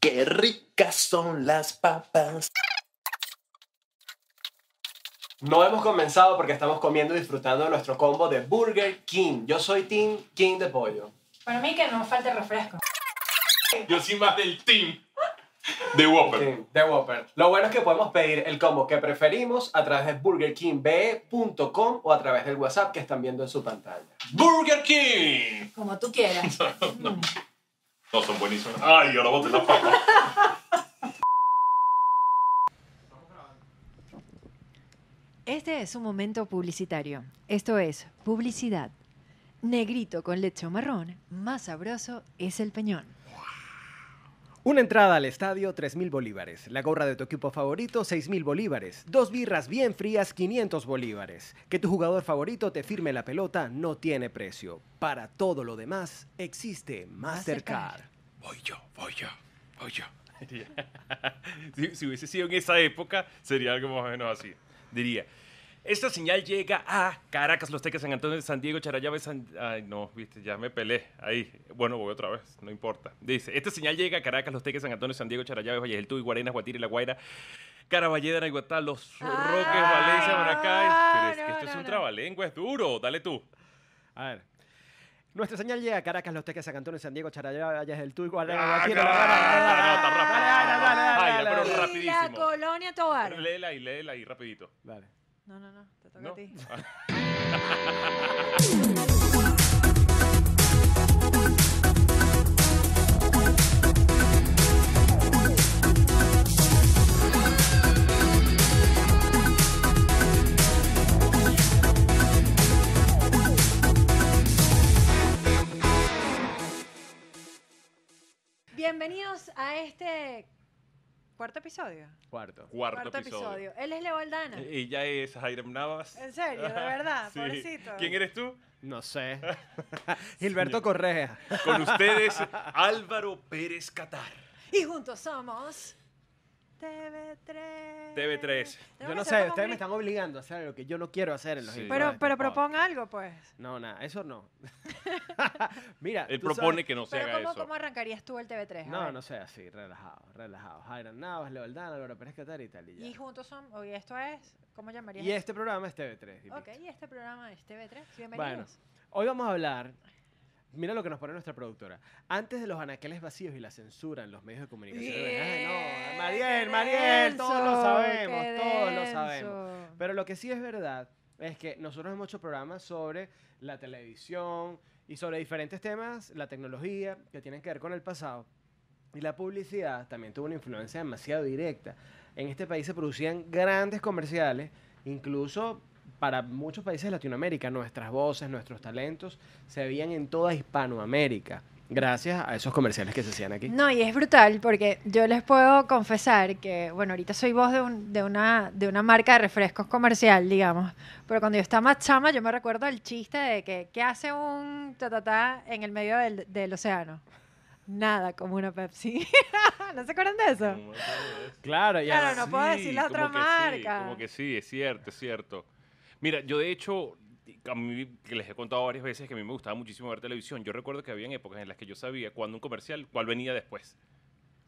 Qué ricas son las papas. No hemos comenzado porque estamos comiendo y disfrutando de nuestro combo de Burger King. Yo soy Team King de pollo. Para mí que no falte refresco. Yo soy más del team de Whopper. De Whopper. Lo bueno es que podemos pedir el combo que preferimos a través de burgerkingbe.com o a través del WhatsApp que están viendo en su pantalla. Burger King. Como tú quieras. No, son buenísimos. Ay, ahora boté la papa. Este es un momento publicitario. Esto es publicidad. Negrito con leche o marrón, más sabroso es el peñón. Una entrada al estadio, 3.000 bolívares. La gorra de tu equipo favorito, 6.000 bolívares. Dos birras bien frías, 500 bolívares. Que tu jugador favorito te firme la pelota no tiene precio. Para todo lo demás, existe Mastercard. Voy yo, voy yo, voy yo. si, si hubiese sido en esa época, sería algo más o menos así. Diría, esta señal llega a Caracas, Los Teques, San Antonio, San Diego, Charayave, San... Ay, no, viste, ya me pelé. Ahí, bueno, voy otra vez, no importa. Dice, esta señal llega a Caracas, Los Teques, San Antonio, San Diego, Charayave, Valle del Tuy, Guarenas, Guatire, La Guaira, Caraballeda, Naiguatá, Los Roques, Valencia, Maracay. Pero es que no, esto es un no. trabalengua, es duro. Dale tú. A ver. Nuestra señal llega a Caracas, Los Teques, San Antonio, San Diego, Charallave, Valles del Tuy, Guarena, Ah, Guatire, no, La Guaira. Dale, dale, dale, dale, pero Y la rapidísimo. colonia Tobar. Léela ahí, léela ahí, rapidito. Dale. No, no, no, te toca ¿No? a ti. cuarto episodio. Cuarto. Cuarto, episodio. Él es Leo Aldana. Ella es Jairem Navas. En serio, de verdad, Sí. pobrecito. ¿Quién eres tú? No sé. Gilberto Correa. Con ustedes, Álvaro Pérez Catar. Y juntos somos TV3. TV3. Tenemos Yo no sé, ustedes me están obligando a hacer lo que yo no quiero hacer en los Sí. Pero, pero proponga algo, pues. No, nada, eso no. Mira, Él tú propone sabes- que no se Pero haga ¿cómo, eso. ¿cómo arrancarías tú el TV3? A No, ver. no sé, así, relajado, relajado. Jairan Navas, Leo Aldana, Laura Pérez Catar y tal y ya. Y juntos son, oye, esto es, ¿cómo llamarías? Y este programa es TV3. Dipito. Ok, y este programa es TV3. Bueno, Bienvenidos. hoy vamos a hablar. Mira lo que nos pone nuestra productora. Antes de los anaqueles vacíos y la censura en los medios de comunicación. Ay, no, Mariel, Mariel, todos lo sabemos, todos lo sabemos. Pero lo que sí es verdad es que nosotros hemos hecho programas sobre la televisión y sobre diferentes temas, la tecnología, que tienen que ver con el pasado. Y la publicidad también tuvo una influencia demasiado directa. En este país se producían grandes comerciales, incluso para muchos países de Latinoamérica, nuestras voces, nuestros talentos se veían en toda Hispanoamérica, gracias a esos comerciales que se hacían aquí. No, y es brutal porque yo les puedo confesar que, bueno, ahorita soy voz de, un- de, una, de una marca de refrescos comercial, digamos, pero cuando yo estaba más chama, yo me recuerdo el chiste de que, ¿qué hace un tatatá en el medio del, del océano? Nada, como una Pepsi. ¿No se acuerdan de eso? Claro, ya. Claro, no puedo decir la otra como que sí, marca. como que sí, es cierto, es cierto. Mira, yo de hecho, a mí que les he contado varias veces que a mí me gustaba muchísimo ver televisión. Yo recuerdo que había épocas en las que yo sabía cuando un comercial, cuál venía después.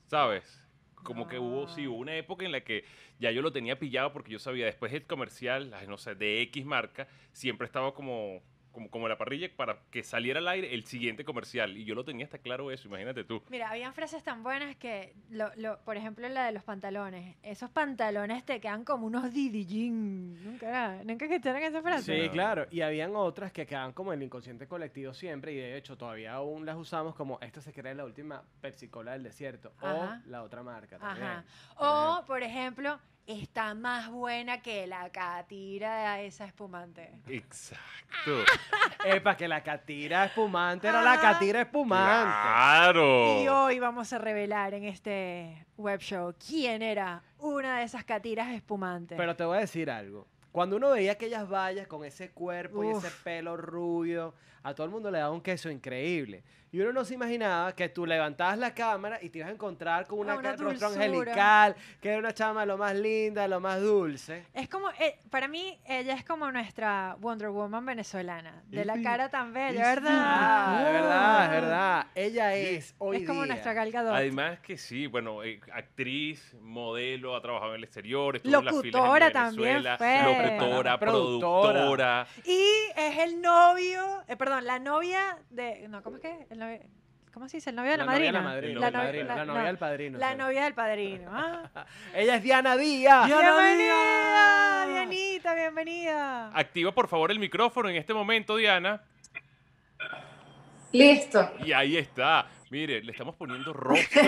¿Sabes? Como que hubo, sí, hubo una época en la que ya yo lo tenía pillado porque yo sabía después el comercial, no sé, de X marca, siempre estaba como, como, como en la parrilla para que saliera al aire el siguiente comercial. Y yo lo tenía hasta claro eso, imagínate tú. Mira, habían frases tan buenas que, lo, lo- por ejemplo, la de los pantalones. Esos pantalones te quedan como unos Didi Jean. Nunca, nunca escucharon esa frase. Sí, claro. Y habían otras que quedaban como en el inconsciente colectivo siempre y de hecho todavía aún las usamos como esta se cree la última Pepsi Cola del desierto Ajá. o la otra marca también. Ajá. por O, ejemplo. por ejemplo, está más buena que la catira de esa espumante. Exacto. Epa, que la catira espumante era la catira espumante. Claro. Y hoy vamos a revelar en este web show quién era una de esas catiras espumantes. Pero te voy a decir algo. Cuando uno veía aquellas vallas con ese cuerpo y ese pelo rubio, a todo el mundo le daba un queso increíble. Y uno no se imaginaba que tú levantabas la cámara y te ibas a encontrar con una, Ah, una rostro angelical, que era una chama lo más linda, lo más dulce. Es como, eh, para mí, ella es como nuestra Wonder Woman venezolana. De la cara tan bella. ¿verdad? Ah, es verdad, es verdad. Ella es hoy es como día. nuestra Gal Gadot. Además que sí, bueno, eh, actriz, modelo, ha trabajado en el exterior, estuvo en las filas Locutora en también fue. locutora, Productora. productora. Y es el novio, eh, perdón, la novia de, no, ¿cómo es que? El novio- ¿Cómo se dice? El novio de la, novia de madrina. la madrina, La el novia- padrino, la- la novia no, del padrino. La sí. novia del padrino. ah. Ella es Diana Díaz. Bienvenida, Dianita, bienvenida. Activa por favor el micrófono en este momento, Diana. Listo. Y ahí está. Mire, le estamos poniendo rostro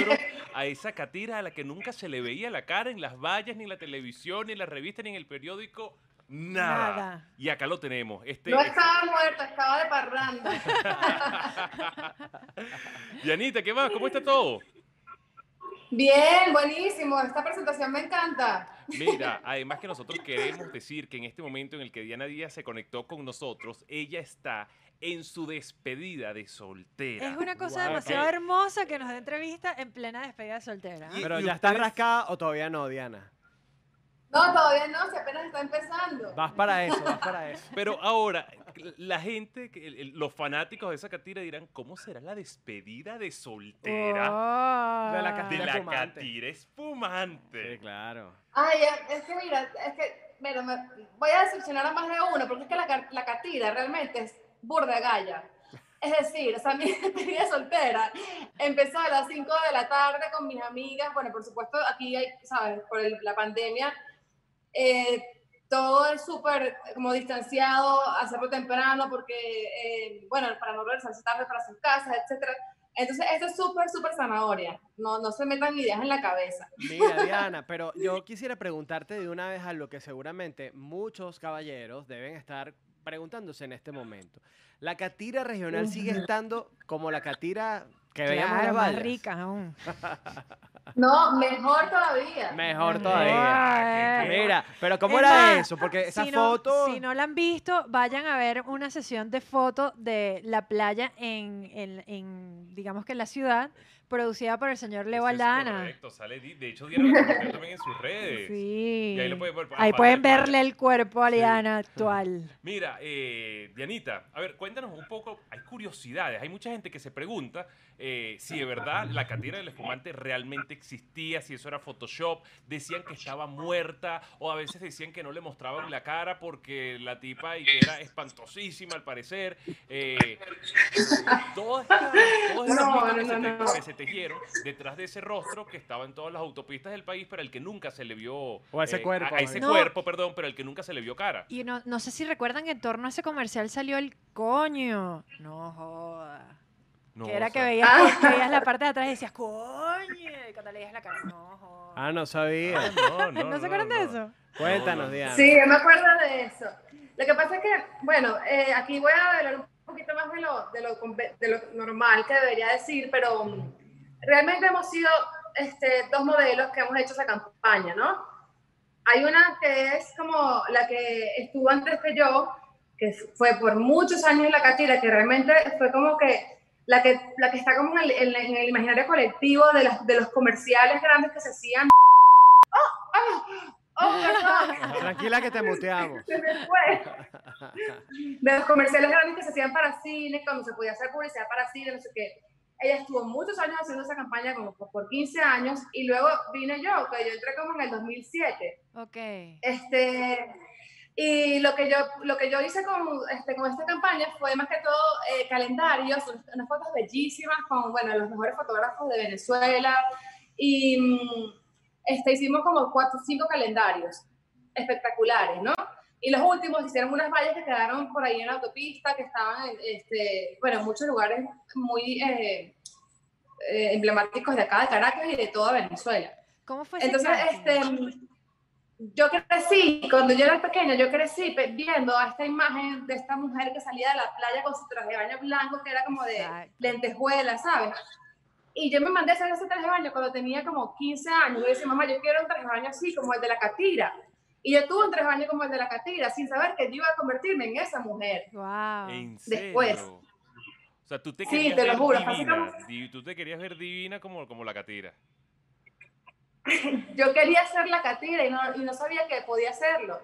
a esa catira a la que nunca se le veía la cara en las vallas, ni en la televisión, ni en la revista, ni en el periódico. Nada. Nada. Y acá lo tenemos. Este, No este- estaba muerta, estaba de parranda. Dianita, ¿qué más? ¿Cómo está todo? Bien, buenísimo. Esta presentación me encanta. Mira, además que nosotros queremos decir que en este momento en el que Diana Díaz se conectó con nosotros, ella está en su despedida de soltera. Es una cosa demasiado hermosa que nos da entrevista en plena despedida soltera. ¿ah? Y- Pero y ya está ustedes- rascada o todavía no, Diana. No, todavía no, si apenas está empezando. Vas para eso, vas para eso. Pero ahora, la gente, los fanáticos de esa catira dirán, ¿cómo será la despedida de soltera Oh. De la de catira la espumante. catira espumante? Sí, claro. Ay, es que mira, es que, mira, me- voy a decepcionar a más de uno, porque es que la, la catira realmente es burda galla. Es decir, o sea, mi despedida soltera empezó a las 5 de la tarde con mis amigas. Bueno, por supuesto, aquí hay, ¿sabes? Por el- la pandemia, eh, todo es súper como distanciado, hacerlo temprano, porque, eh, bueno, para no regresarse tarde para sus casas, etcétera. Entonces, esto es súper, súper zanahoria. No, no se metan ideas en la cabeza. Mira, Diana, pero yo quisiera preguntarte de una vez a lo que seguramente muchos caballeros deben estar preguntándose en este momento. ¿La catira regional sigue estando como la catira que veíamos en Claro, las más rica aún. No, mejor todavía. Mejor todavía. Mira, pero ¿cómo Es era más, eso? Porque esa si no, foto... Si no la han visto, vayan a ver una sesión de fotos de la playa en, en- en, digamos que en la ciudad, producida por el señor Leo Aldana. Correcto, sale, di- de hecho Diana lo también en sus redes. Sí. Y ahí lo pueden ver, Ahí pueden verle el cuerpo a Sí. Liana actual. Mira, eh, Dianita, a ver, cuéntanos un poco, hay curiosidades, hay mucha gente que se pregunta eh, si de verdad la catira del espumante realmente existía, si eso era Photoshop, decían que estaba muerta, o a veces decían que no le mostraban la cara porque la tipa y que era espantosísima al parecer. Eh, todas estas, todas estas No, no, no, no. que se tejieron detrás de ese rostro que estaba en todas las autopistas del país, pero al que nunca se le vio... O a ese eh, cuerpo, A, ese No. cuerpo, perdón, pero al que nunca se le vio cara. Y no, no sé si recuerdan que en torno a ese comercial salió el coño. No joda. No, que era o que veías, que veías la parte de atrás y decías, coño. Y cuando le veías la cara, no joda. Ah, no sabía. Ah, no, no, ¿No se acuerdan de no. eso? Cuéntanos, no. Diana. Sí, yo me acuerdo de eso. Lo que pasa es que, bueno, eh, aquí voy a hablar un poquito más de lo, de lo, conve- de lo normal que debería decir, pero realmente hemos sido este, dos modelos que hemos hecho esa campaña, ¿no? Hay una que es como la que estuvo antes que yo, que fue por muchos años en la catira, que realmente fue como que la que, la que está como en el, en- el imaginario colectivo de, las, de los comerciales grandes que se hacían. ¡Oh! ¡Oh! ¡Oh! Tranquila que te muteamos. Se me fue. De los comerciales grandes que se hacían para cine, cuando se podía hacer publicidad para cine, no sé qué. Ella estuvo muchos años haciendo esa campaña, como por, por 15 años, y luego vine yo, que yo entré como en el 2007. Ok. Este, y lo que yo, lo que yo hice con, este, con esta campaña fue más que todo eh, calendarios, unas fotos bellísimas con, bueno, los mejores fotógrafos de Venezuela. Y mm, este, hicimos como cuatro cinco calendarios espectaculares, ¿no? Y los últimos hicieron unas vallas que quedaron por ahí en la autopista, que estaban, en, este, bueno, en muchos lugares muy eh, eh, emblemáticos de acá, de Caracas y de toda Venezuela. ¿Cómo fue Entonces, este, yo crecí, cuando yo era pequeña, yo crecí viendo a esta imagen de esta mujer que salía de la playa con su traje de baño blanco, que era como de Exacto. lentejuela, ¿sabes? Y yo me mandé a hacer ese traje de baño cuando tenía como 15 años. Yo decía, mamá, yo quiero un traje de baño así, como el de la catira. Y yo tuve un de baño como el de la catira, sin saber que yo iba a convertirme en esa mujer. Wow. ¿En serio? Después. O sea, tú te Sí, querías te lo ver juro, divina. básicamente- di- Tú te querías ver divina como, como la catira. yo quería ser la catira y no, y no sabía que podía hacerlo.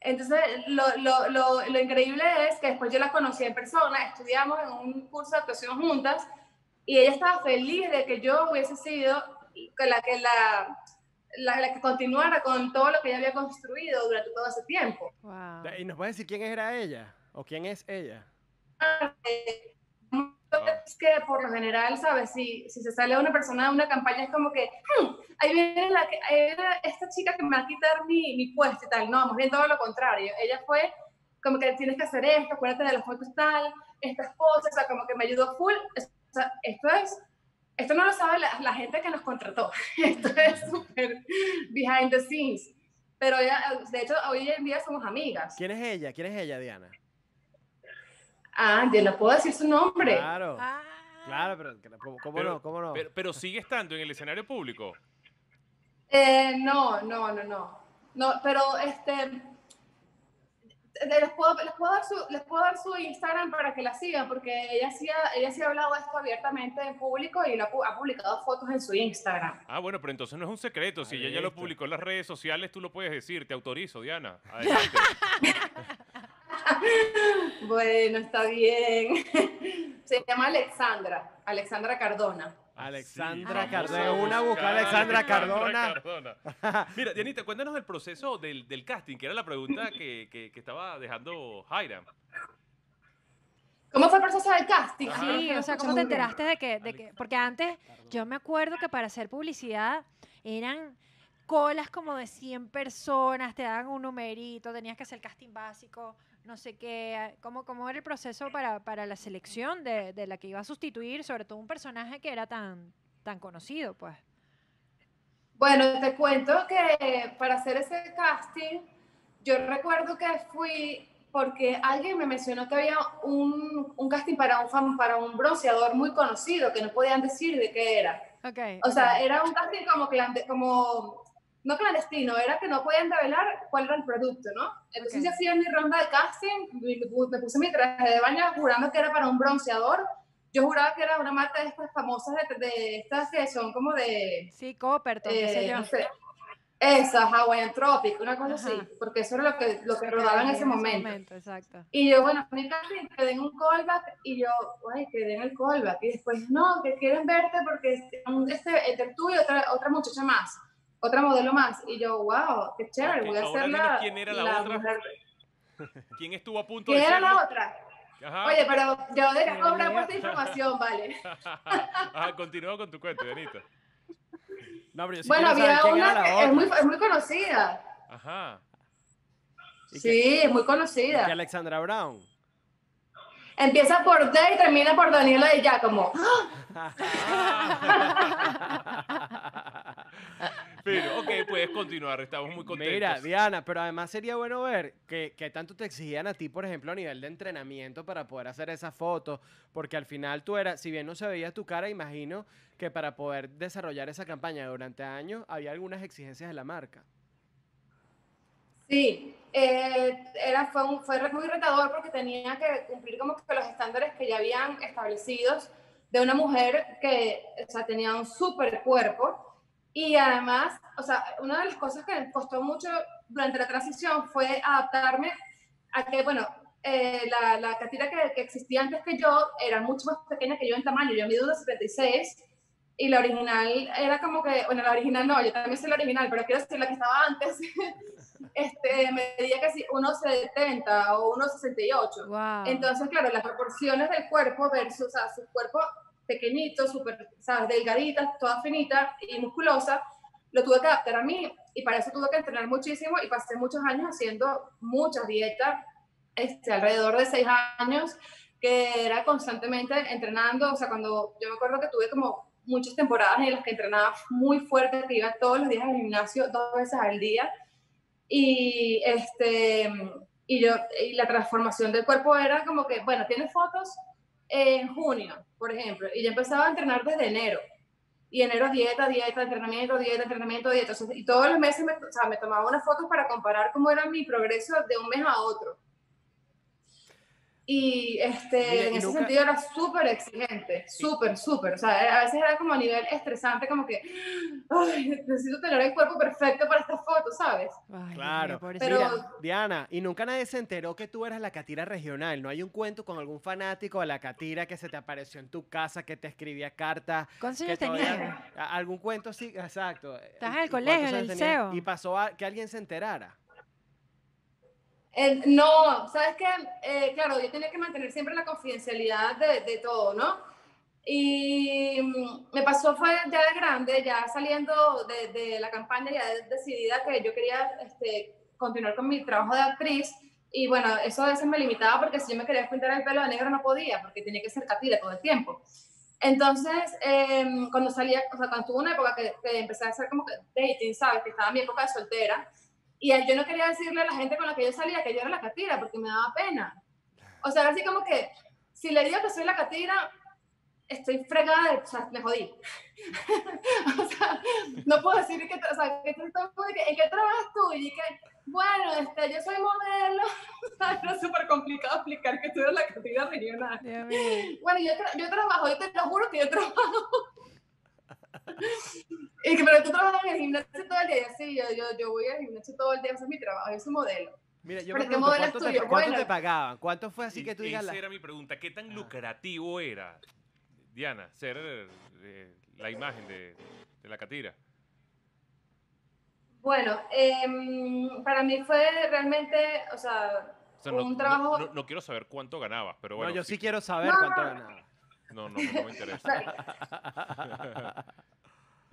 Entonces, lo, lo, lo, lo increíble es que después yo la conocí en persona, estudiamos en un curso de actuación juntas y ella estaba feliz de que yo hubiese sido la que, la, la, la que continuara con todo lo que ella había construido durante todo ese tiempo. Wow. ¿Y nos puedes decir quién era ella? ¿O quién es ella? Es que por lo general, ¿sabes? Si, si se sale una persona de una campaña es como que, "Hmm, ahí viene, la que, ahí viene esta chica que me va a quitar mi, mi puesto y tal. No, más bien todo lo contrario. Ella fue como que tienes que hacer esto, acuérdate de las fotos tal, estas cosas, o sea, como que me ayudó full. O sea, esto es, esto no lo sabe la, la gente que nos contrató. Esto es súper behind the scenes. Pero ella, de hecho, hoy en día somos amigas. ¿Quién es ella? ¿Quién es ella, Diana? Ah, yo no puedo decir su nombre. Claro. Ah. Claro, pero que- ¿cómo, cómo Pero- no? ¿Cómo no? Pero, pero sigue estando en el escenario público. Eh, no, no, no, no. No, pero este. Eh, Les puedo, les, puedo dar su, les puedo dar su Instagram para que la sigan, porque ella sí, ha, ella sí ha hablado de esto abiertamente en público y lo ha, pu- ha publicado fotos en su Instagram. Ah, bueno, pero entonces no es un secreto. Si ella ya lo publicó en las redes sociales, tú lo puedes decir. Te autorizo, Diana. Adelante. Bueno, está bien. Se llama Alexandra, Alexandra Cardona. Alexandra Sí, Cardona. vamos a Una busca Alexandra Cardona. Cardona. Mira, Dianita, cuéntanos el proceso del, del casting, que era la pregunta que, que- que estaba dejando Jaira. ¿Cómo fue el proceso del casting? Ajá. Ah, Sí, o sea, ¿cómo te enteraste de que, de que, porque antes yo me acuerdo que para hacer publicidad eran colas como de 100 personas, te daban un numerito, tenías que hacer casting básico, no sé qué, ¿cómo, cómo era el proceso para, para la selección de, de la que iba a sustituir, sobre todo un personaje que era tan, tan conocido, pues? Bueno, te cuento que para hacer ese casting, yo recuerdo que fui porque alguien me mencionó que había un, un casting para un, fan, para un bronceador muy conocido, que no podían decir de qué era. Ok. O sea, era un casting como, como no clandestino, era que no podían revelar cuál era el producto, ¿no? Entonces Ok. yo fui a mi ronda de casting, me, puse mi traje de baño jurando que era para un bronceador. Yo juraba que era una marca de estas famosas, de, de estas que son como de... sí, Copperton, qué sé Eh, yo. no sé, esa, Hawaiian Tropic, una cosa Ajá. así, porque eso era lo que, lo que rodaba en ese momento. Exacto. Y yo, bueno, mi casting quedé en un callback y yo, ay, quedé en el callback. Y después, no, que quieren verte porque este, este, entre tú y otra, otra muchacha más, otra modelo más. Y yo, wow, qué chévere, Ok, voy a dinos la, quién era la otra. mujer. ¿Quién estuvo a punto ¿Quién de era serlo? la otra? Ajá. Oye, pero yo de idea. por esta información, vale. Ajá, continúa con tu cuento, Dianita. No, pero yo sí bueno, había quién era una la que es muy, es muy conocida. Ajá. ¿Y Sí, es muy ¿Y conocida. que Alexandra Brown? Empieza por D y termina por Daniela de Giacomo. Pero, ok, puedes continuar, estamos muy contentos. Mira, Diana, pero además sería bueno ver que, que tanto te exigían a ti, por ejemplo, a nivel de entrenamiento para poder hacer esas fotos, porque al final tú eras, si bien no se veía tu cara, imagino que para poder desarrollar esa campaña durante años había algunas exigencias de la marca. Sí, eh, era, fue, un- fue muy retador porque tenía que cumplir como que los estándares que ya habían establecidos de una mujer que o sea, tenía un súper cuerpo y además, o sea, una de las cosas que me costó mucho durante la transición fue adaptarme a que, bueno, eh, la, la catira que, que existía antes que yo era mucho más pequeña que yo en tamaño, yo mido 1,76 y la original era como que, bueno, la original no, yo también soy la original, pero quiero decir la que estaba antes, este, medía casi 1,70 o 1,68. Wow. Entonces, claro, las proporciones del cuerpo versus, o sea, su cuerpo pequeñito, súper, ¿sabes? Delgadita, toda finita y musculosa, lo tuve que adaptar a mí y para eso tuve que entrenar muchísimo y pasé muchos años haciendo muchas dietas, este, alrededor de seis años, que era constantemente entrenando, o sea, cuando yo me acuerdo que tuve como muchas temporadas en las que entrenaba muy fuerte, que iba todos los días al gimnasio, dos veces al día, y este y yo y la transformación del cuerpo era como que bueno tienes fotos en junio por ejemplo y yo empezaba a entrenar desde enero. Y enero dieta dieta entrenamiento dieta entrenamiento dieta. Y todos los meses me, o sea, me tomaba unas fotos para comparar cómo era mi progreso de un mes a otro Y este, Mira, en y ese nunca- sentido era súper exigente, súper, súper. O sea, a veces era como a nivel estresante, como que, ay, necesito tener el cuerpo perfecto para esta foto, ¿sabes? Ay, Claro. Pero- Mira, Diana, y nunca nadie se enteró que tú eras la catira regional. ¿No hay un cuento con algún fanático de la catira que se te apareció en tu casa, que te escribía cartas? ¿Cuántos años tenías? ¿Algún cuento sí? Exacto. Estás ¿Y- en el colegio, en el liceo. Y pasó a que alguien se enterara. Eh, no, ¿sabes qué? Eh, claro, yo tenía que mantener siempre la confidencialidad de, de todo, ¿no? Y me pasó fue ya de grande, ya saliendo de, de la campaña, ya de- decidida que yo quería este, continuar con mi trabajo de actriz. Y bueno, eso a veces me limitaba porque si yo me quería pintar el pelo de negro no podía, porque tenía que ser catira todo el tiempo. Entonces, em, cuando salía, o sea, cuando tuve una época que, que empecé a hacer como que dating, ¿sabes? Que estaba en mi época de soltera, y yo no quería decirle a la gente con la que yo salía que yo era la catira porque me daba pena. O sea, así como que si le digo que soy la catira, estoy fregada, de, o sea, me jodí. o sea, no puedo decir que, o sea, que, ¿en qué trabajas tú? Y que, bueno, este, yo soy modelo. O sea, Era súper complicado explicar que tú eres la catira regional. Mío. Bueno, yo, tra- yo trabajo, yo te lo juro que yo trabajo. y que, pero tú trabajas en el gimnasio todo el día. Y así, yo, yo, yo voy al gimnasio todo el día, ese es mi trabajo, yo soy modelo. Mira, yo Pero me ¿qué pregunto, ¿cuánto, te, cuánto Bueno. te pagaban? ¿Cuánto fue así Y que tú digas esa la... era mi pregunta. ¿Qué tan Ah. lucrativo era, Diana, ser eh, la imagen de, de la catira? Bueno, em, para mí fue realmente, o sea, O sea, un no- trabajo... no- no quiero saber cuánto ganabas, pero bueno. no, yo sí- sí quiero saber No, cuánto no. No, no, no me interesa.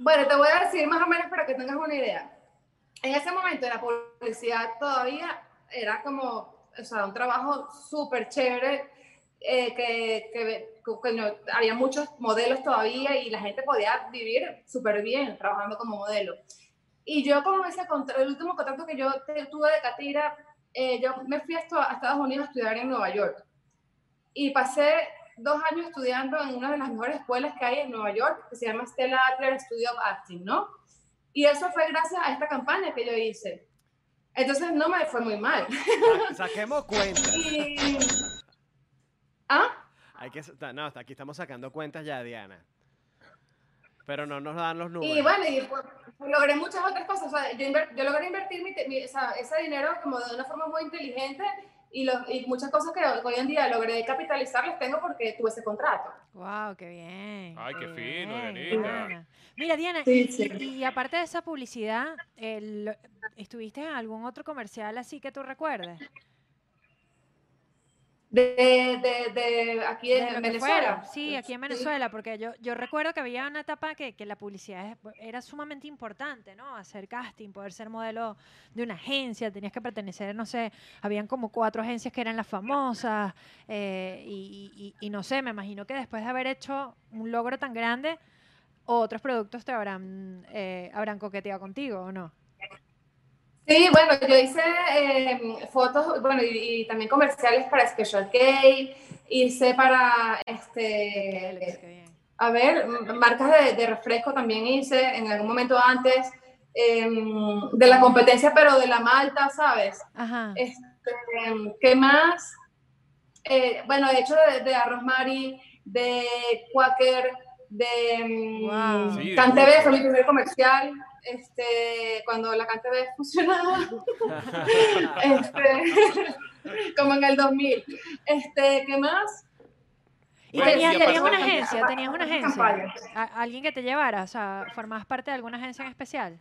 Bueno, te voy a decir más o menos para que tengas una idea. En ese momento la publicidad todavía era como, o sea, un trabajo súper chévere, eh, que, que, que no- había muchos modelos todavía y la gente podía vivir súper bien trabajando como modelo. Y yo como ese el último contacto que yo tuve de Catira, eh, yo me fui a Estados Unidos a estudiar en Nueva York. Y pasé dos años estudiando en una de las mejores escuelas que hay en Nueva York, que se llama Stella Adler Studio of Acting, ¿no? Y eso fue gracias a esta campaña que yo hice. Entonces no me fue muy mal. Sa- Saquemos cuentas. Y... ¿Ah? Hay que, no, hasta aquí estamos sacando cuentas ya, Diana. Pero no nos dan los números. Y bueno, y pues, logré muchas otras cosas. O sea, yo, yo logré invertir mi, mi- esa- ese dinero como de una forma muy inteligente y, lo- y muchas cosas que hoy en día logré capitalizar las tengo porque tuve ese contrato. Wow, qué bien. Ay, qué fino. Diana. Mira, Diana, Sí, y, sí. y- y aparte de esa publicidad, el- ¿estuviste en algún otro comercial así que tú recuerdes? De, de, de aquí De en, Venezuela. Sí, aquí en. Venezuela, porque yo, yo recuerdo que había una etapa que, que la publicidad era sumamente importante, ¿no? Hacer casting, poder ser modelo de una agencia, tenías que pertenecer, no sé, habían como cuatro agencias que eran las famosas, eh, y, y- y no sé, me imagino que después de haber hecho un logro tan grande, otros productos te habrán, eh, habrán coqueteado contigo, ¿o no? Sí, bueno, yo hice eh, fotos, bueno, y, y también comerciales para Special K, hice para, este, a ver, marcas de, de refresco también hice en algún momento antes, em, de la competencia, pero de la malta, ¿sabes? Ajá. Este, em, ¿Qué más? Eh, bueno, he hecho de, de Arroz Mari, de Quaker, de Wow. Sí, de CanTV, mucho. fue mi primer comercial, este, cuando la CanTV funcionaba. este, como en el 2000. Este, ¿Qué más? ¿Y Bueno, tenías, y tenías una agencia? ¿Tenías una agencia? Campañas. ¿A- ¿Alguien que te llevara? O sea, ¿formabas parte de alguna agencia en especial?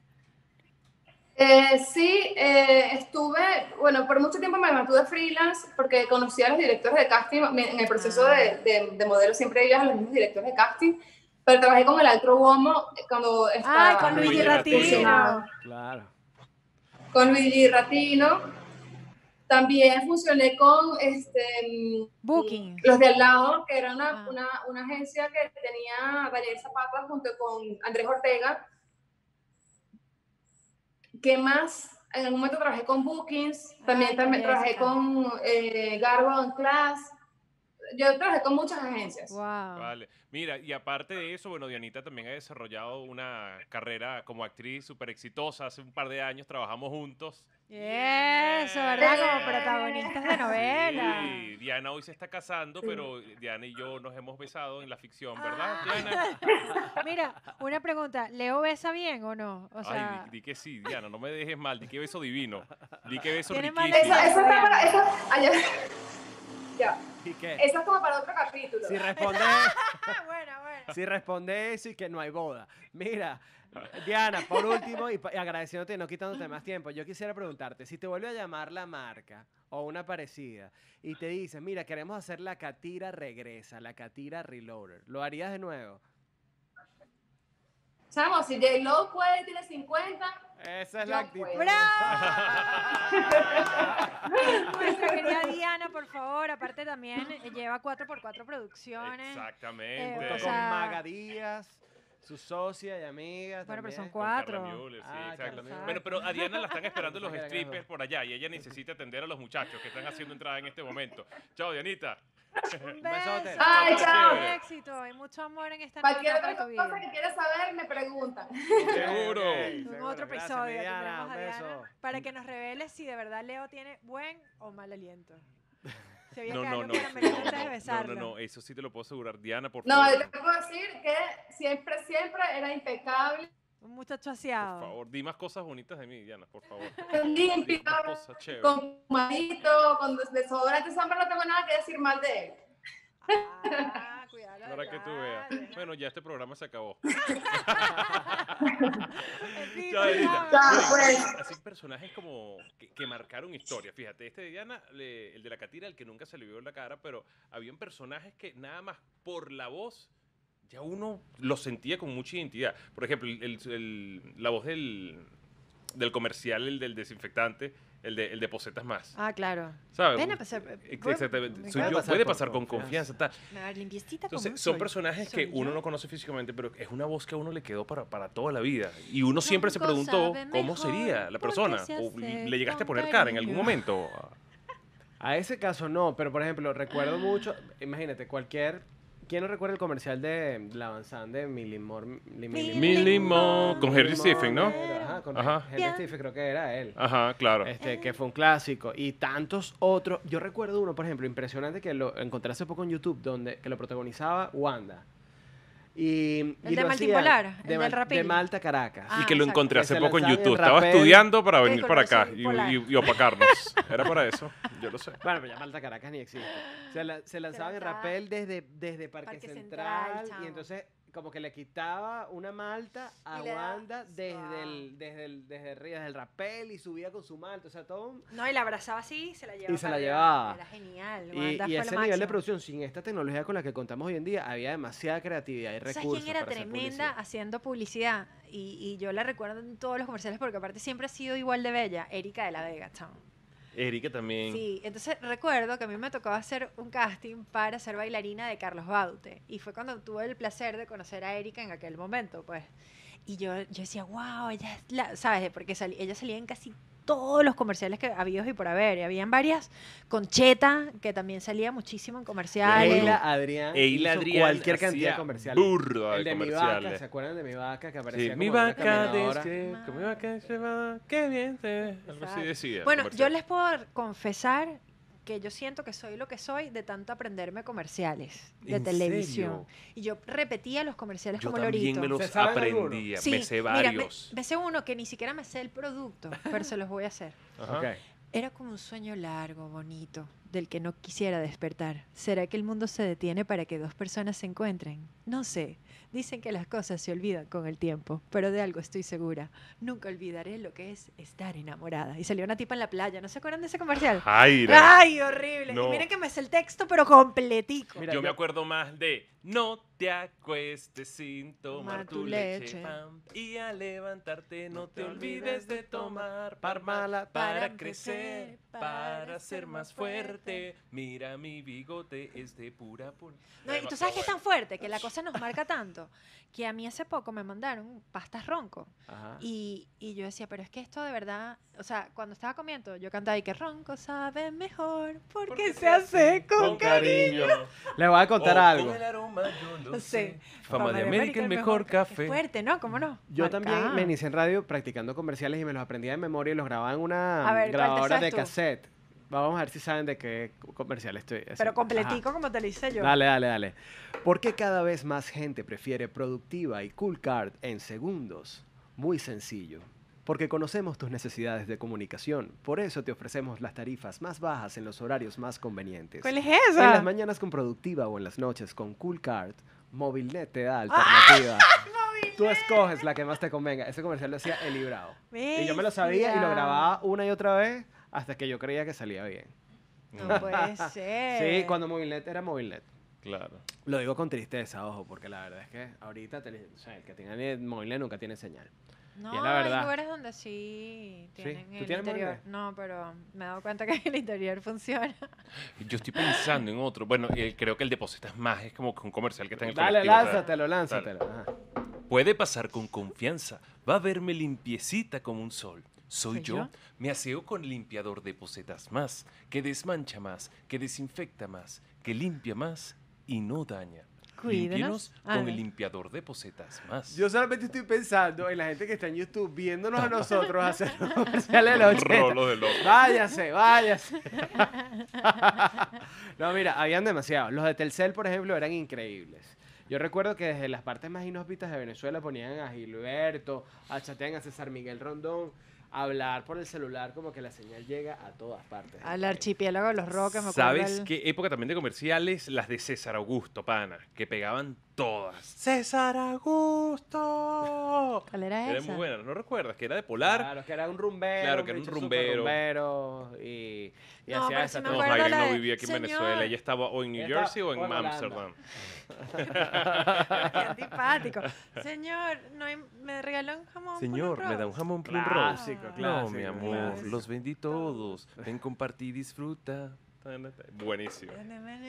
Eh, sí, eh, estuve, bueno, por mucho tiempo me mantuve freelance porque conocí a los directores de casting. En el proceso Ah. de, de, de modelo siempre ibas a los mismos directores de casting, pero trabajé con el Altro Uomo cuando estaba ¡Ay, con Luigi Ratino! Claro. con Luigi Ratino. También funcioné con este, Booking. los de al lado, que era una, Ah. una, una agencia que tenía Daniel Zapata junto con Andrés Ortega. ¿Qué más? En algún momento trabajé con Bookings, también, Ay, también trabajé con eh, Garbo en Class. Yo trabajé con muchas agencias. Wow. Vale. Mira, y aparte de eso, bueno, Dianita también ha desarrollado una carrera como actriz súper exitosa. Hace un par de años trabajamos juntos. Eso, ¿verdad? Como protagonistas de novela. Sí, Diana hoy se está casando, pero Diana y yo nos hemos besado en la ficción, ¿verdad, Ah. Diana? Mira, una pregunta. ¿Leo besa bien o no? O sea, Ay, di, di que sí, Diana, no me dejes mal. Di que beso divino. Di que beso riquísimo. Eso, eso está para, eso, ay, ya. Ya. ¿Y qué? Eso es como para otro capítulo. Si responde, bueno, bueno. si responde eso y que no hay boda. Mira, Diana, por último, y, agradeciéndote y no quitándote más tiempo, yo quisiera preguntarte, si te vuelve a llamar la marca o una parecida y te dice, mira, queremos hacer la Catira regresa, la Catira Reloader, ¿lo harías de nuevo? Chamo, si J. Lo puede, tiene 50. Esa es Yo la actitud. puedo. Nuestra querida Diana, por favor. Aparte también eh, lleva 4x4 producciones. Exactamente. Junto o con sea- Maga Díaz, su socia y amiga. Bueno, pero son. Con cuatro. Müller, sí, Ah, exacto. Bueno, pero a Diana la están esperando los strippers por allá y ella necesita atender a los muchachos que están haciendo entrada en este momento. Chao, Dianita. Un besote. Ay, chao. Mucho éxito y mucho amor en esta Cualquier nueva otra cosa vida. que quieras saber, me preguntan. Seguro. Ok, En seguro. otro Gracias, episodio Diana, tendremos un a Diana para que nos revele si de verdad Leo tiene buen o mal aliento. Se No, no, no. No, no, no, no, no, eso sí te lo puedo asegurar. Diana, por No, favor. yo te puedo decir que siempre, siempre era impecable, Un muchacho Por aseado. favor, di más cosas bonitas de mí, Diana, por favor. limpio, cosas chéveres. con humadito, con des- desodorante sombra, no tengo nada que decir mal de él. Ah, cuidado. Para que tú veas. Bueno, ya este programa se acabó. En Diana. Miren, pues. así- personajes como que, que marcaron historia. Fíjate, este de Diana, le- el de la catira, el que nunca se le vio la cara, pero habían personajes que nada más por la voz ya uno lo sentía con mucha identidad. Por ejemplo, el- el- la voz del, del comercial, el del desinfectante, el de, el de Posetas Más. Ah, claro. ¿Sabes? Ven a pasar. Ex- ¿puedo- Exactamente. me puede yo, pasar puede por pasar con confianza. confianza. tal. Me va a limpiecita Entonces, como son soy. personajes Soy que uno no conoce físicamente, pero es una voz que a uno le quedó para, para toda la vida. Y uno siempre se preguntó cómo sería la persona. se O le llegaste a poner cara en algún momento. A ese caso no, pero por ejemplo, recuerdo mucho, imagínate, cualquier... ¿Quién no recuerda el comercial de la avanzada de Millimor? Millie Mo, con Henry Stephen, ¿no? Ajá, con Ajá. Henry Stephen, creo que era él. Ajá, claro. Este, que fue un clásico. Y tantos otros. Yo recuerdo uno, por ejemplo, impresionante que lo encontré hace poco en YouTube, donde que lo protagonizaba Wanda. Y, ¿El y de Maltipolar? ¿El de, del Mal- de Malta, Caracas. Ah, y que lo exacto. encontré hace poco en YouTube. Estaba estudiando para venir para acá y, polar. y- y opacarnos. Era para eso. Yo lo sé. Bueno, pero ya Malta Caracas ni existe. Se, la- se lanzaba en Rapel desde, desde Parque, Parque Central, y entonces como que le quitaba una malta a Y Wanda desde Ah. el, desde el, desde el, desde el Rapel y subía con su malta, o sea, todo un- No, y la abrazaba así y se la llevaba. se para la llevaba. Era genial. Y, Wanda y fue ese nivel de producción, sin esta tecnología con la que contamos hoy en día, había demasiada creatividad y ¿Sabes recursos quién era para tremenda publicidad. haciendo publicidad? Y, y yo la recuerdo en todos los comerciales porque aparte siempre ha sido igual de bella. Erika de la Vega, chamo. Erika también. Sí, entonces recuerdo que a mí me tocó hacer un casting para ser bailarina de Carlos Baute. Y fue cuando tuve el placer de conocer a Erika en aquel momento, pues. Y yo, yo decía, wow, ella es la, ¿sabes? Porque sali- ella salía en casi todos los comerciales que habidos y por haber. Y habían varias. Concheta, que también salía muchísimo en comerciales. Eila Adrián Eila hizo Adrián cualquier cantidad de comerciales. burda de el de mi vaca. ¿se acuerdan de mi vaca que Sí, aparecía mi como una vaca con mi vaca se va, qué bien se ve. Algo así decía. Bueno, yo les puedo confesar que yo siento que soy lo que soy de tanto aprenderme comerciales de ¿En serio. serio? Y yo repetía los comerciales Yo como también lorito. me los ¿Se saben alguno? aprendía. Sí, me sé mira, me- varios. me sé uno que ni siquiera me sé el producto, pero se los voy a hacer. Era como un sueño largo, bonito, del que no quisiera despertar. ¿Será que el mundo se detiene para que dos personas se encuentren? No sé. Dicen que las cosas se olvidan con el tiempo, pero de algo estoy segura. Nunca olvidaré lo que es estar enamorada. Y salió una tipa en la playa. ¿No se acuerdan de ese comercial? Jaira. ¡Ay, horrible! No. Y miren que me sé el texto, pero completico. Mira, yo, me acuerdo más de No te acuestes sin tomar tu tu leche. leche. pam, y al levantarte no, No te te olvides de tomar Parmalat para para crecer, para ser más fuerte. fuerte. Mira mi bigote, es de pura pura. No, y tú sabes que es tan fuerte, que la cosa nos marca tanto, que a mí hace poco me mandaron pastas ronco. Ajá. Y, y yo decía, pero es que esto de verdad, o sea, cuando estaba comiendo, yo cantaba y que ronco sabe mejor porque, se hace con, cariño. Les voy a contar Oh, algo. Con el aroma yo lo Sí. sé. Fama de América, el mejor Qué café. fuerte, ¿no? ¿Cómo no? Yo también Marcado. me inicié en radio practicando comerciales y me los aprendía de memoria y los grababa en una ver, ¿cuál te grabadora de tú? cassette. Vamos a ver si saben de qué comercial estoy haciendo. Pero Ajá. completico como te lo hice yo. Dale, dale, dale. ¿Por qué cada vez más gente prefiere Productiva y Cool Card en segundos? Muy sencillo. Porque conocemos tus necesidades de comunicación. Por eso te ofrecemos las tarifas más bajas en los horarios más convenientes. ¿Cuál es En las esa? mañanas con Productiva o en las noches con Cool Card, Movilnet te da ¡Ah! alternativa. Tú escoges la que más te convenga. Ese comercial lo hacía El Librado. Y yo me lo sabía y lo grababa una y otra vez hasta que yo creía que salía bien. No puede ser. Sí, cuando Movilnet era Movilnet. Claro. Lo digo con tristeza, ojo, porque la verdad es que ahorita o sea, el que tenga ni- móvil nunca tiene señal. No, Y es la verdad. hay lugares donde sí tienen ¿Tú el tienes interior. No, pero me he dado cuenta que el interior funciona. Yo estoy pensando en otro. Bueno, eh, creo que el de Posetas Más es como que un comercial que está en el Dale, lánzatelo, lánzatelo. Ajá. Puede pasar con confianza. Va a verme limpiecita como un sol. Soy ¿Soy yo. yo? Me aseo con limpiador de posetas más, que desmancha más, que desinfecta más, que limpia más y no daña. Cuídenos. Ah, con no. el limpiador de posetas más. Yo solamente estoy pensando en la gente que está en YouTube viéndonos a nosotros hacer los comerciales de los 80. Rolo de loco. Váyase, váyase. no, mira, habían demasiados. Los de Telcel, por ejemplo, eran increíbles. Yo recuerdo que desde las partes más inhóspitas de Venezuela ponían a Gilberto, a chatean a César Miguel Rondón, hablar por el celular como que la señal llega a todas partes. Al archipiélago de los roques, me acuerdo. ¿Sabes el- qué época también de comerciales? Las de César Augusto, pana, que pegaban todas. ¡César Augusto! ¿Cuál era Era esa? muy buena, ¿no recuerdas? Que era de Polar. Claro, que era un rumbero. Claro, que era un rumbero. rumbero y, y No, hacía pero esa me No, la no vivía aquí en "Señor". Venezuela. Ella estaba o en New Ella Jersey o en. Amsterdam. Qué antipático. Señor, no hay- me regaló un jamón. Señor, me da un jamón plum roll. Clásico, No, No, clásico. mi amor, clásico. los vendí todos. Ven, compartí, disfruta. Buenísimo.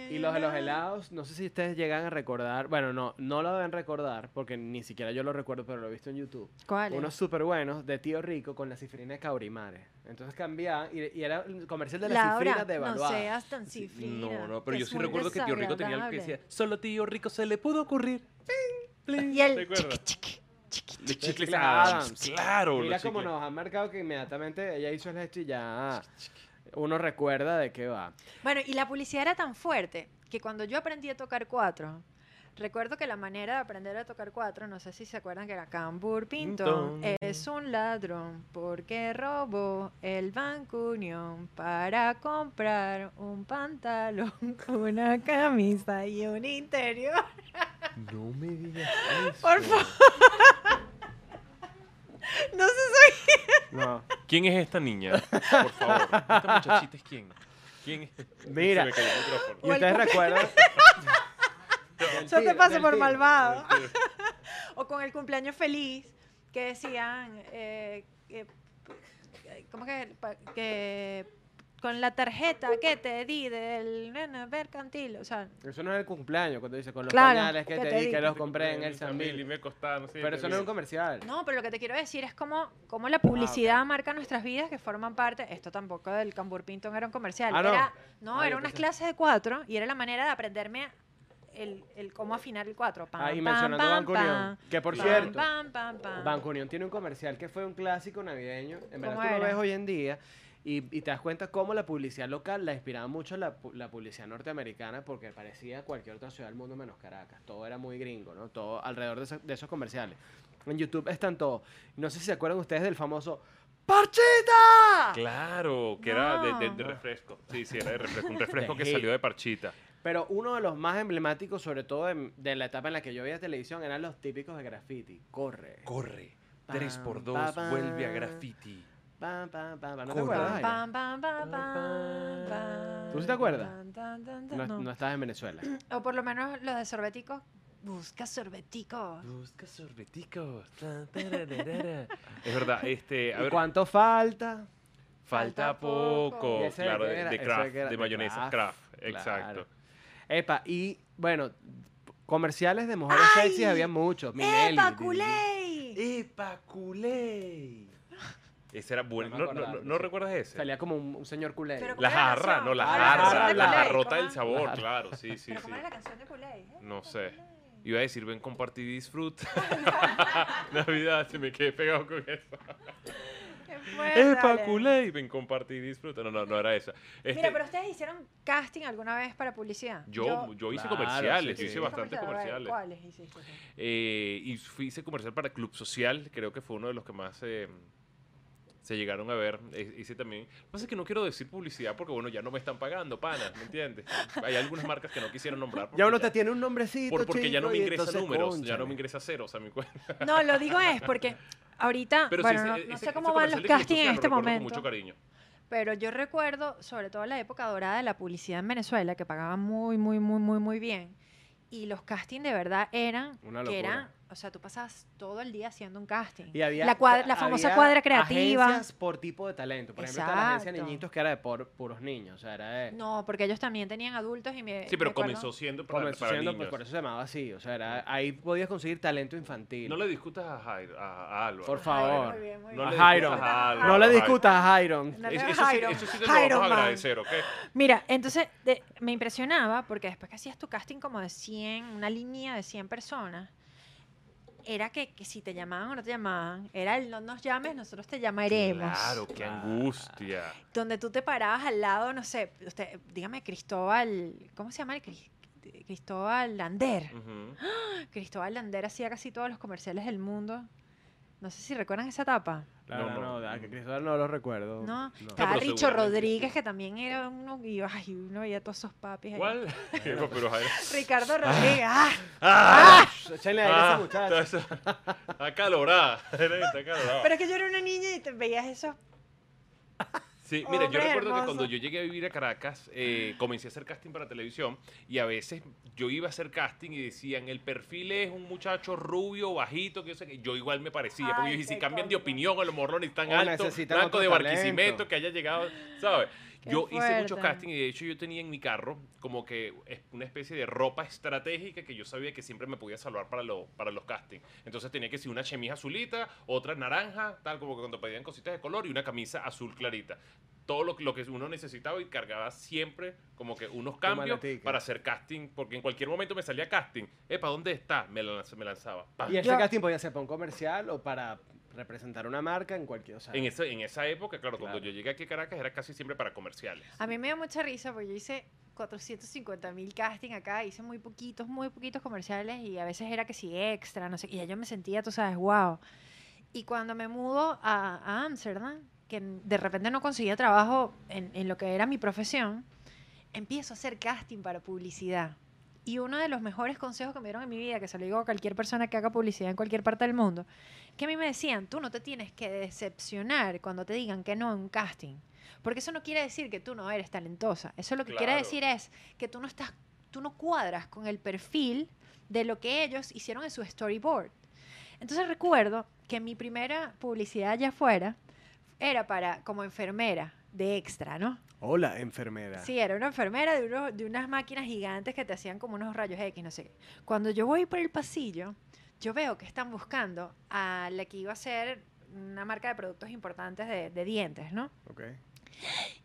Y los de los helados, no sé si ustedes llegan a recordar, bueno, no, no lo deben recordar, porque ni siquiera yo lo recuerdo, pero lo he visto en YouTube. ¿Cuál? Unos súper buenos de Tío Rico con la cifrina de Caurimares. Entonces cambiaban, y, y era el comercial de la cifrina Laura, de no evaluada. seas tan cifrina. No, no, pero yo sí recuerdo que Tío Rico tenía algo que decía, solo Tío Rico se le pudo ocurrir. Y el ¿Te acuerdas? chiqui, chiqui, chiqui, De chiqui. chicles Adams. Claro, Mira cómo nos han marcado que inmediatamente ella hizo el gesto y ya uno recuerda de qué va. Bueno, y la publicidad era tan fuerte que cuando yo aprendí a tocar cuatro, recuerdo que la manera de aprender a tocar cuatro, no sé si se acuerdan que era Cambur Pinto, es un ladrón porque robó el Banco Unión para comprar un pantalón, una camisa y un interior. No me digas eso. Por favor. No sé si No. ¿Quién es esta niña? Por favor. ¿Esta muchachita es quién? ¿Quién es? Mira. Se me cayó el micrófono. ¿Y ustedes recuerdan? Eso te pasa por malvado. o con el cumpleaños feliz, que decían, eh, que- ¿cómo que, que con la tarjeta que te di del nena mercantil? O sea, Eso no es el cumpleaños, cuando dice con los Claro, pañales que que te te di, di. que los compré en el San Mil y me costaron. sí, Pero eso no es un comercial. no, pero lo que te quiero decir es cómo, cómo la publicidad marca nuestras vidas que forman parte, esto tampoco del Cambur Pinto era un comercial, Ah, ¿no? era, no, Ah, era unas pensé- clases de cuatro y era la manera de aprenderme el, el cómo afinar el cuatro. Pam, Ah, y pam, mencionando pam, Banco Unión, pam, que por pam, cierto, pam, pam, pam. Banco Unión tiene un comercial que fue un clásico navideño. En verdad ¿Cómo tú lo ves hoy en día y, y te das cuenta cómo la publicidad local la inspiraba mucho la, la publicidad norteamericana porque parecía cualquier otra ciudad del mundo menos Caracas. Todo era muy gringo, ¿no? Todo alrededor de, esos comerciales. En YouTube están todos. No sé si se acuerdan ustedes del famoso ¡Parchita! Claro, que era de, de- de refresco. Sí, sí, era de refresco. Un refresco que salió de parchita. Pero uno de los más emblemáticos, sobre todo de, de la etapa en la que yo veía televisión, eran los típicos de graffiti. Corre. Corre. Pam, 3x2 pa, pam. vuelve a graffiti. Pam, pam, pam, pam. ¿No te acuerdas? Pam, pam, pam, pam, pam, ¿Tú sí te acuerdas? tan, tan, tan, tan, No, no. estabas en Venezuela. O por lo menos los de sorbeticos. Busca sorbeticos. Busca sorbeticos. Es verdad, este, a ¿Y ver, cuánto falta? Falta poco. ¿Y ese de Claro, de, era? de Ese Kraft, de mayonesa Kraft. Exacto. Epa, y bueno, comerciales de mujeres ¡Ay! sexy había muchos. Minelli, ¡Epa, culé! ¡Epa, culé! Ese era bueno. ¿No, no, recuerdas ese? Salía como un, un señor culé. Pero- La ¿Cómo era la jarra, canción? no, la Ah, la jarra, jarra, la la- jarrota del sabor, La- claro, sí, sí, ¿Pero sí. cómo era la canción de culé? eh? No sé. Iba a decir, ven, comparte y disfruta. Navidad, se me quedé pegado con eso. ¡Epa, Dale. culé! Ven, comparte y disfruta. No, no, no era esa. Este, Mira, pero ustedes hicieron casting alguna vez para publicidad. yo, yo, hice Claro, comerciales, sí, yo sí. hice bastantes comerciales. ¿Cuáles hiciste? Eh, y fui, hice comercial para Club Social, creo que fue uno de los que más eh, se llegaron a ver. Eh, hice también. Lo que pasa es que no quiero decir publicidad porque, bueno, ya no me están pagando, pana, ¿me entiendes? Hay algunas marcas que no quisieron nombrar. Ya uno porque te tiene un nombrecito, por- porque ya no me ingresa números, ya no me ingresa ceros a mi cuenta. No, lo digo es porque ahorita, Pero bueno, sí, no, ese- no ese- sé cómo van los castings en este recuerdo con momento, mucho cariño. pero yo recuerdo sobre todo la época dorada de la publicidad en Venezuela, que pagaban muy, muy, muy, muy, muy bien. Y los castings de verdad eran, Una que locura. eran, o sea, tú pasabas todo el día haciendo un casting. Y había, la, cuadra- la famosa había cuadra creativa. agencias por tipo de talento. Por ejemplo, está la agencia de Exacto. niñitos que era de por- puros niños. O sea, era de... No, porque ellos también tenían adultos y me Sí, pero me acuerdo- comenzó siendo para, comenzó para siendo, pues, niños. por eso se llamaba así. O sea, era, ahí podías conseguir talento infantil. No le discutas a, Jair, a, a Álvaro. Por Ay, favor. muy bien, muy No a bien. le Jairon. discutas a Álvaro, No le discutas a. No, pero eso, sí, eso sí te lo vamos a agradecer, ¿ok? Mira, entonces de- me impresionaba porque después que hacías tu casting como de 100, una línea de 100 personas, era que, que si te llamaban o no te llamaban, era el no nos llames, nosotros te llamaremos. Claro, qué angustia. Donde tú te parabas al lado, no sé, usted, dígame Cristóbal, ¿cómo se llama el Cris- Cristóbal Lander? Ujú. Cristóbal Lander hacía casi todos los comerciales del mundo. No sé si recuerdan esa etapa. Claro, No, no, no. a Cristóbal no lo recuerdo. No, no. estaba pero Richo Rodríguez, que también era uno, y ay, uno veía todos esos papis ahí. ¿Cuál? Ricardo Rodríguez, ¡ah! ¡Ah! Échenle aire a ese Ah, muchacho. Está acalorada. Pero es que yo era una niña y te veías esos. Sí, mira, yo recuerdo que cuando yo llegué a vivir a Caracas, eh, comencé a hacer casting para televisión y a veces yo iba a hacer casting y decían, el perfil es un muchacho rubio, bajito, que yo sé que yo igual me parecía, porque Ay, yo dije, si cambian de opinión, a lo mejor no ni tan O alto, necesitan blanco de talento. Barquisimeto, que haya llegado, ¿sabes? Qué Yo hice mucho fuerte. casting y de hecho yo tenía en mi carro como que es- una especie de ropa estratégica que yo sabía que siempre me podía salvar para, lo- para los castings. Entonces tenía que ser una chemise azulita, otra naranja, tal como que cuando pedían cositas de color y una camisa azul clarita. Todo lo, que- lo que uno necesitaba y cargaba siempre como que unos cambios para hacer casting, porque en cualquier momento me salía casting. Epa, ¿dónde está? Me, lanz- me lanzaba. Pa. Y ese Yo- casting podía ser para un comercial o para representar una marca en cualquier. O sea, En, ese- en esa época, claro, cuando Claro. yo llegué aquí a Caracas era casi siempre para comerciales. A mí me dio mucha risa porque yo hice 450 mil casting acá, hice muy poquitos, muy poquitos comerciales y a veces era que sí extra, no sé, y ya yo me sentía, tú sabes, wow. Y cuando me mudo a Ámsterdam, que de repente no conseguía trabajo en, en lo que era mi profesión, empiezo a hacer casting para publicidad. Y uno de los mejores consejos que me dieron en mi vida, que se lo digo a cualquier persona que haga publicidad en cualquier parte del mundo, que a mí me decían, tú no te tienes que decepcionar cuando te digan que no en un casting. Porque eso no quiere decir que tú no eres talentosa. Eso lo que quiere decir es que tú no estás, tú no cuadras con el perfil de lo que ellos hicieron en su storyboard. Entonces recuerdo que mi primera publicidad allá afuera era para como enfermera de extra, ¿no? Hola, enfermera. Sí, era una enfermera de, unos- de unas máquinas gigantes que te hacían como unos rayos X, no sé qué. Cuando yo voy por el pasillo, yo veo que están buscando a la que iba a ser una marca de productos importantes de, de dientes, ¿no? Ok.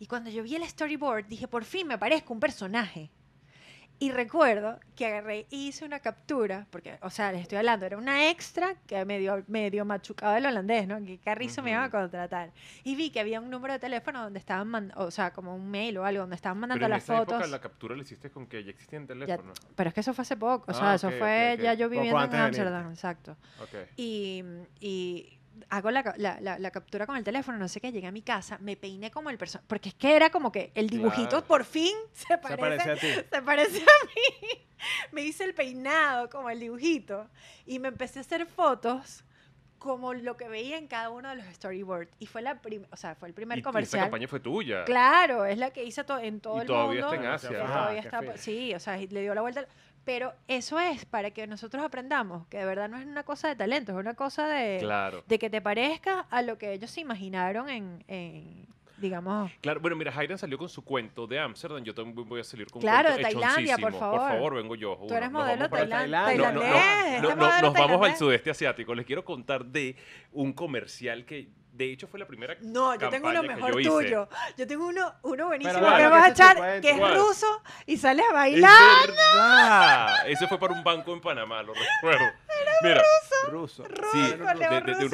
Y cuando yo vi el storyboard, dije, por fin me parezco un personaje. Y recuerdo que agarré y hice una captura, porque, o sea, les estoy hablando, era una extra que medio, medio machucado el holandés, ¿no? Que carrizo me iba a contratar. Y vi que había un número de teléfono donde estaban mandando, o sea, como un mail o algo, donde estaban mandando Pero en las esa fotos. época la captura la hiciste con que ya existían teléfonos. Pero es que eso fue hace poco, o Ah, sea, eso fue ok, ok. ya yo viviendo en. Amsterdam, exacto. Y, y hago la, la- la- la captura con el teléfono, no sé qué, llegué a mi casa, me peiné como el personaje, porque es que era como que el dibujito Claro. por fin se Se parece, parece a ti. se parece a mí. Me hice el peinado como el dibujito y me empecé a hacer fotos como lo que veía en cada uno de los storyboards. Y fue la prim- o sea, fue el primer Y- y esa comercial. campaña fue tuya. Claro, es la que hice to- en todo Y el todavía mundo. está en Asia. Y. Ajá. todavía está, sí, o sea, y le dio la vuelta. Pero eso es para que nosotros aprendamos que de verdad no es una cosa de talento, es una cosa de, Claro. de que te parezca a lo que ellos se imaginaron en, en, digamos. Claro, bueno, mira, Jairan salió con su cuento de Ámsterdam. Yo también voy a salir con Claro, un cuento Tailandia, por hechoncísimo. favor. Por favor, vengo yo. Tú eres nos modelo tailandés. No, No, no, nos vamos al sudeste asiático. Les quiero contar de un comercial que, de hecho, fue la primera No, yo tengo uno mejor yo hice. tuyo. Yo tengo uno, uno buenísimo que vas a es echar, que es ¿Cuál? ruso y sales a Es bailar. verdad. Ese fue para un banco en Panamá, lo recuerdo. Mira, Ruso. Sí, con de, de- de un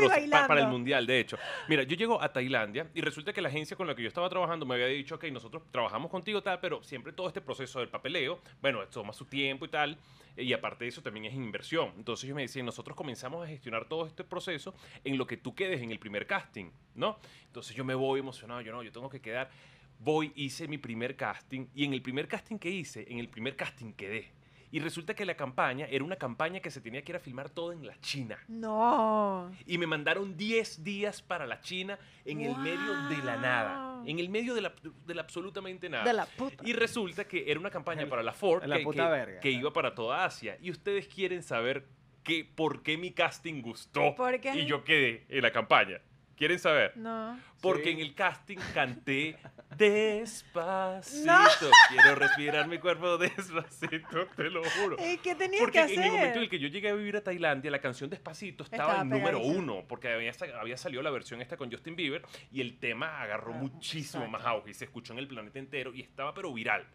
para el mundial, de hecho. Mira, yo llego a Tailandia y resulta que la agencia con la que yo estaba trabajando me había dicho, ok, nosotros trabajamos contigo, tal, pero siempre todo este proceso del papeleo, bueno, esto toma su tiempo y tal, y aparte de eso también es inversión. Entonces ellos me decían, nosotros comenzamos a gestionar todo este proceso en lo que tú quedes en el primer casting, ¿no? Entonces yo me voy emocionado, yo no, yo tengo que quedar. Voy, hice mi primer casting y en el primer casting que hice, en el primer casting quedé. Y resulta que la campaña era una campaña que se tenía que ir a filmar todo en la China. No. Y me mandaron 10 días para la China en el medio de la nada. Wow. En el medio de la, de la absolutamente nada. De la puta. Y resulta que era una campaña para la Ford la que, puta que- verga. que iba para toda Asia. Y ustedes quieren saber que, por qué mi casting gustó ¿Por qué? y yo quedé en la campaña. ¿Quieren saber? No. Porque Sí. en el casting canté despacito. No. Quiero respirar mi cuerpo despacito, te lo juro. Eh, ¿Qué tenías Porque que en el momento en hacer? el que yo llegué a vivir a Tailandia, la canción Despacito estaba, Estaba en número uno, porque había, sa- había salido la versión esta con Justin Bieber y el tema agarró Ah, muchísimo exacto. más auge y se escuchó en el planeta entero y estaba pero viral.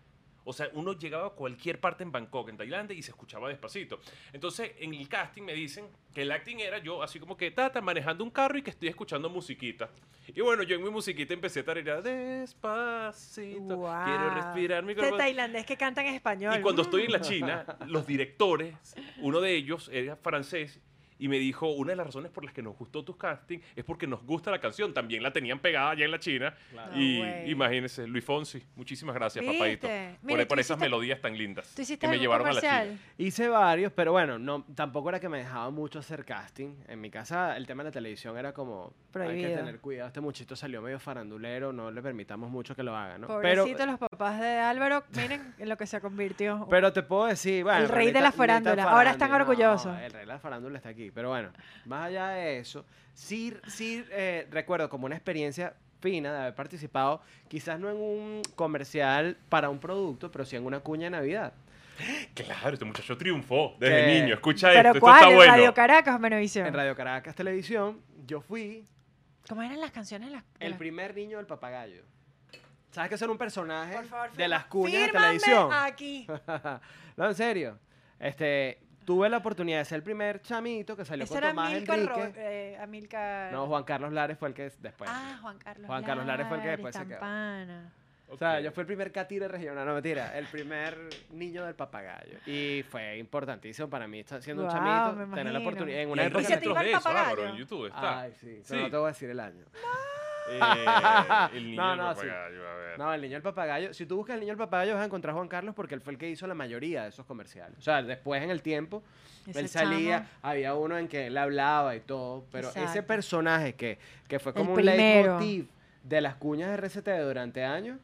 O sea, uno llegaba a cualquier parte en Bangkok, en Tailandia, y se escuchaba despacito. Entonces, en el casting me dicen que el acting era yo, así como que, tata, manejando un carro y que estoy escuchando musiquita. Y bueno, yo en mi musiquita empecé a tararear despacito. Guau. Quiero respirar mi Este cuerpo. tailandés que canta en español. Y cuando estoy en la Mm. China, los directores, uno de ellos era francés y me dijo, una de las razones por las que nos gustó tu casting es porque nos gusta la canción. También la tenían pegada allá en la China. Claro. Y No, güey. imagínense, Luis Fonsi, muchísimas gracias, ¿Viste? papadito. Mira, por esas melodías tan lindas ¿Tú hiciste que me llevaron a la? China. Hice varios, pero bueno, no, tampoco era que me dejaba mucho hacer casting. En mi casa el tema de la televisión era como, hay que tener cuidado. Este muchachito salió medio farandulero, no le permitamos mucho que lo haga, ¿no? Pobrecitos pero, los papás de Álvaro, miren en lo que se convirtió. pero te puedo decir, bueno, El rey de la farándula. Ahora están orgullosos. no, el rey de la farándula está aquí. Pero bueno, más allá de eso, sí, sí eh, recuerdo como una experiencia fina de haber participado, quizás no en un comercial para un producto, pero sí en una cuña de Navidad. Claro, este muchacho triunfó desde ¿Qué? niño. Escucha ¿Pero esto, cuál? esto está ¿En bueno. Radio Caracas Venevisión? En Radio Caracas Televisión, yo fui ¿Cómo eran las canciones? Las, el las- primer niño del papagayo. ¿Sabes que ser un personaje favor, de las cuñas de televisión? aquí. no, en serio. Este, tuve la oportunidad de ser el primer chamito que salió Ese con era Tomás Amílcar, Ro- Enrique. eh, Amílcar- No, Juan Carlos Lares fue el que después. Ah, Juan Carlos Juan Carlos Lares fue el que después se quedó. Tampana. O sea, yo fui el primer catire regional, no mentira, el primer niño del papagayo. Y fue importantísimo para mí, estar siendo un Guau, chamito, tener la imagino. oportunidad en Y una hay ¿Y época... de eso? Álvaro, en YouTube está. Ay, sí, no te voy a decir el año. Eh, el niño No, del no, sí. papagayo, a ver. No, el niño del papagayo. Si tú buscas el niño del papagayo vas a encontrar a Juan Carlos porque él fue el que hizo la mayoría de esos comerciales. O sea, después en el tiempo, Ese él salía, chamo. había uno en que él hablaba y todo, pero ese Exacto. personaje que, que fue El como un leitmotiv de las cuñas de RCTV durante años,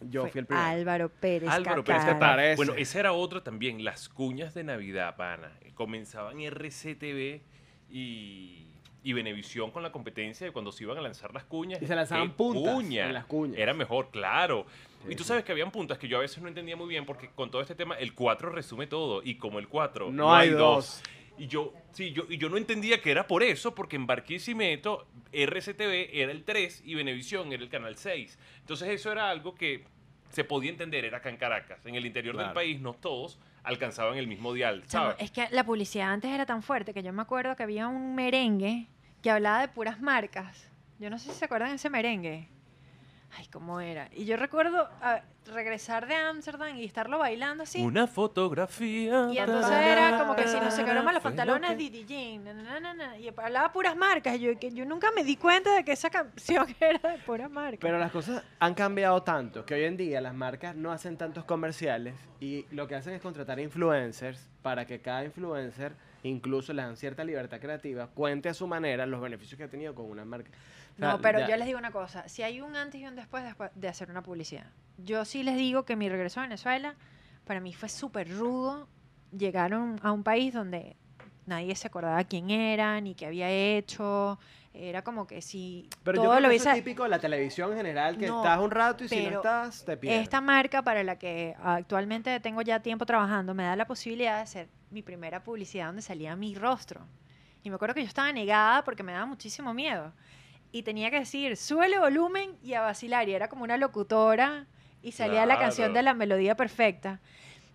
yo Fue fui el primero. Álvaro Pérez Álvaro Pérez parece? Bueno, esa era otra también, las cuñas de Navidad, pana. Comenzaban RCTV y, y Venevisión con la competencia de cuando se iban a lanzar las cuñas. Y se lanzaban ¡Qué puntas cuña! en las cuñas. Era mejor, claro. Sí, y tú sabes que habían puntas que yo a veces no entendía muy bien porque con todo este tema el 4 resume todo y como el 4 No hay dos. Y yo, sí, yo, y yo no entendía que era por eso, porque en Barquisimeto RCTV era el 3 y Venevisión era el canal 6. Entonces eso era algo que se podía entender, era acá en Caracas. En el interior del Claro. país no todos alcanzaban el mismo dial, ¿sabes? es que la publicidad antes era tan fuerte que yo me acuerdo que había un merengue que hablaba de puras marcas. Yo no sé si se acuerdan de ese merengue. Ay, ¿cómo era? Y yo recuerdo ah, regresar de Ámsterdam y estarlo bailando así. Una fotografía. Y entonces era como que si no se quedaron mal los pantalones, Didi Jean, na, na, na, na, y hablaba puras marcas. Y yo, que yo nunca me di cuenta de que esa canción era de puras marcas. Pero las cosas han cambiado tanto que hoy en día las marcas no hacen tantos comerciales y lo que hacen es contratar influencers para que cada influencer, incluso les dan cierta libertad creativa, cuente a su manera los beneficios que ha tenido con una marca. O sea, No, pero ya- yo les digo una cosa, si hay un antes y un después, después de hacer una publicidad. Yo sí les digo que mi regreso a Venezuela, para mí fue súper rudo llegar a un, país donde nadie se acordaba quién era, ni qué había hecho. Era como que si Pero yo creo lo que eso es típico de la televisión en general, que No, estás un rato y si no estás, te pierdes. Esta marca para la que actualmente tengo ya tiempo trabajando me da la posibilidad de hacer mi primera publicidad donde salía mi rostro. Y me acuerdo que yo estaba negada porque me daba muchísimo miedo. Y tenía que decir, súbele volumen y a vacilar. Y era como una locutora y salía la canción de la melodía perfecta.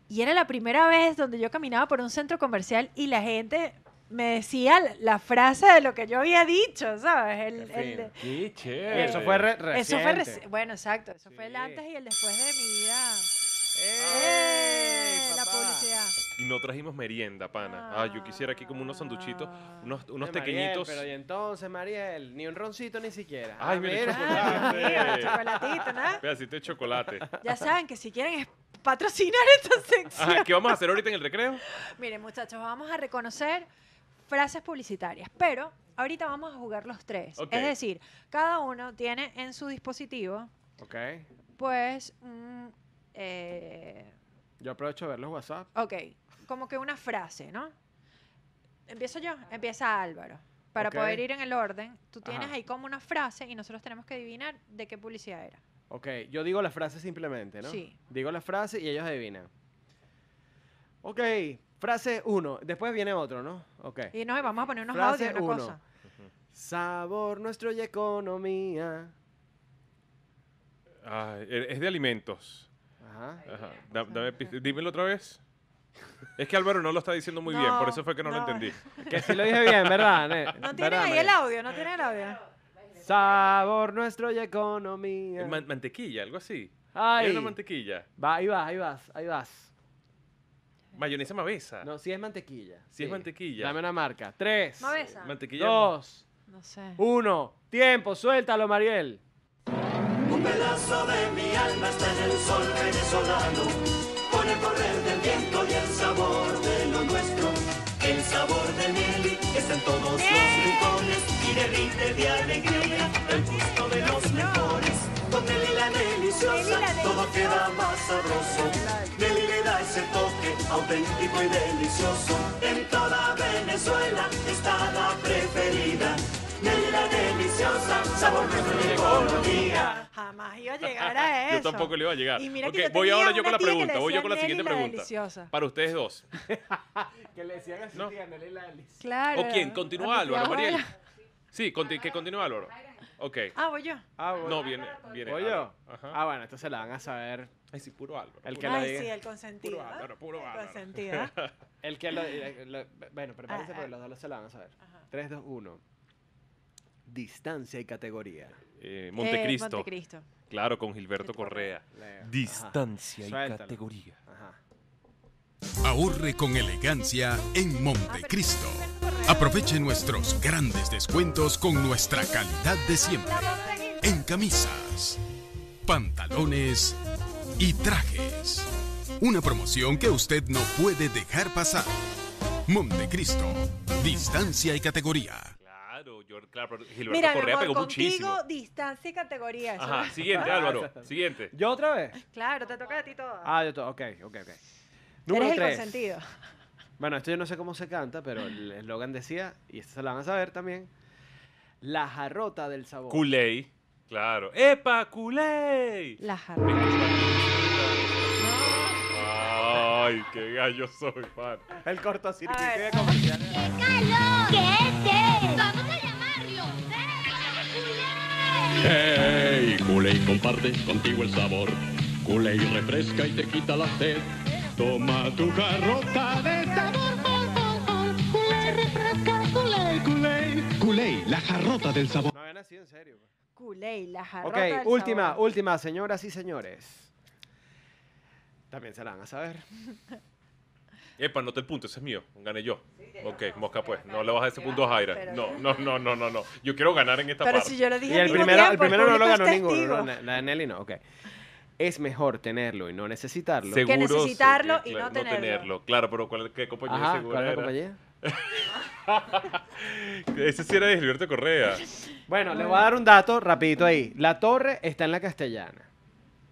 Y era la primera vez donde yo caminaba por un centro comercial y la gente me decía la frase de lo que yo había dicho, ¿sabes? El- el-. Qué chévere. eso fue re- eso fue reci- bueno, exacto, eso fue el antes y el después de mi vida. ¡Ey, ¡Eh! La papá! publicidad. Y no trajimos merienda, pana. Ah, yo quisiera aquí como unos sanduchitos, Ah. unos, unos Mariel, pequeñitos. pero y entonces, Mariel, ni un roncito ni siquiera. Ay, Ah, mira el chocolate. Mira, chocolatito, ¿no? Pedacito de chocolate. Ya saben que si quieren es- patrocinar esta sección. Ajá, ¿qué vamos a hacer ahorita en el recreo? Miren, muchachos, vamos a reconocer frases publicitarias, pero ahorita vamos a jugar los tres. Ok. Es decir, cada uno tiene en su dispositivo, Ok. pues, un, eh, Yo aprovecho de ver los WhatsApp. ok, como que una frase, ¿no? Empiezo yo, empieza Álvaro. Para poder ir en el orden, tú tienes Ajá. ahí como una frase y nosotros tenemos que adivinar de qué publicidad era. Ok, yo digo la frase simplemente, ¿no? Sí. Digo la frase y ellos adivinan. Ok, frase uno. Después viene otro, ¿no? Ok. Y nos vamos a poner unos Frase audios, una uno. cosa. Sabor, nuestro y economía. Ay, e- es de alimentos. Ajá. Ajá. Da- dame dímelo otra vez. Es que Álvaro no lo está diciendo muy bien, por No, eso fue que no, lo no. entendí. Que sí lo dije bien, ¿verdad? Ne- No tienen ¿Verdad, ahí el María? audio, no tienen el audio. Sabor, nuestro y economía. Man- mantequilla, algo así. Ay. Es una mantequilla. Va, ahí vas, ahí vas, ahí vas. Mayonesa mavesa. No, sí es mantequilla. Sí es mantequilla. Dame una marca. Tres. Mavesa. Mantequilla. Dos. No sé. Uno. Tiempo, suéltalo, Mariel. Un pedazo de mi alma está en el sol venezolano, con el correr sabor de lo nuestro. El sabor de Nelly está en todos los rincones y derrite de alegría el gusto de los mejores. Con Nelly la deliciosa, todo queda más sabroso. Nelly le da ese toque auténtico y delicioso. En toda Venezuela está la preferida. La deliciosa, sabor nuestro y economía. Jamás iba a llegar a eso. Yo tampoco le iba a llegar. Y mira que yo voy tenía ahora yo con la pregunta. Voy yo con la Nelly siguiente la pregunta. deliciosa. Para ustedes dos. Que le decían así, No. tía, Nelly la deliciosa. Claro. ¿O quién? a Continúa Álvaro, Mariel. Sí, conti- que continúa Álvaro. Ok. Ah, voy yo. Ah, bueno. No, viene. viene ¿Voy yo? Ajá. Ah, bueno, entonces la van a saber. Ay, sí, puro Álvaro. El puro que lo Ay, diga. sí, el consentido. Puro ¿ah? Álvaro, puro El Álvaro. consentido. ¿ah? El que lo, eh, lo- Bueno, prepárense Ah, porque ah. los dos se la van a saber. Ajá. 3, 2, 1. Distancia y categoría. Eh, Eh, Montecristo. Montecristo. Claro, con Gilberto Correa. Leo. Distancia y Suéltalo. categoría. Ajá. Ahorre con elegancia en Ah, Montecristo. Aproveche nuestros grandes descuentos con nuestra calidad de siempre. En camisas, pantalones y trajes. Una promoción que usted no puede dejar pasar. Montecristo, distancia y categoría. Claro, yo, claro, pero Gilberto Mira, mi Correa amor, pegó contigo, muchísimo. distancia y categoría. eso Ajá, siguiente, Álvaro. Siguiente. ¿Yo otra vez? Claro, te toca a ti todo. Ah, yo to- ok, ok, ok. Eres Número el 3. consentido. Bueno, esto yo no sé cómo se canta, pero el eslogan decía, y esta se la van a saber también, la jarrota del sabor. Culey. Claro. ¡Epa, Culey! La Me jarra. Ay, qué gallo soy, pan. El cortocircuito A ver. de comercial. Vamos a llamarlo. Hey, Kool-Aid comparte contigo el sabor. Kool-Aid refresca y te quita la sed. Toma tu jarrota de sabor. Kool-Aid refresca, Kool-Aid, Kool-Aid. Kool-Aid, la jarrota del sabor. No nacido en serio. Culey, la Ok, jarrota del última, sabor. última, señoras y señores. También se la van a saber. Epa, nota el punto, ese es mío. Gané yo. Ok, mosca pues. No le bajes ese punto a Jaira. No, no, no, no, no, no. Yo quiero ganar en esta Pero parte. si yo lo dije Y al el mismo primero, el tiempo, primero no lo público ganó es ninguno, testigo. ¿no? La la de Nelly no, ok. Es mejor tenerlo y no necesitarlo. Seguro, necesitarlo sí, y claro, no tenerlo. Claro, pero ¿cuál, ¿qué compañía de Ajá, seguro ¿cuál es la era? compañía? Ese sí era de Gilberto Correa. Bueno, le voy a dar un dato rapidito ahí. La torre está en la castellana.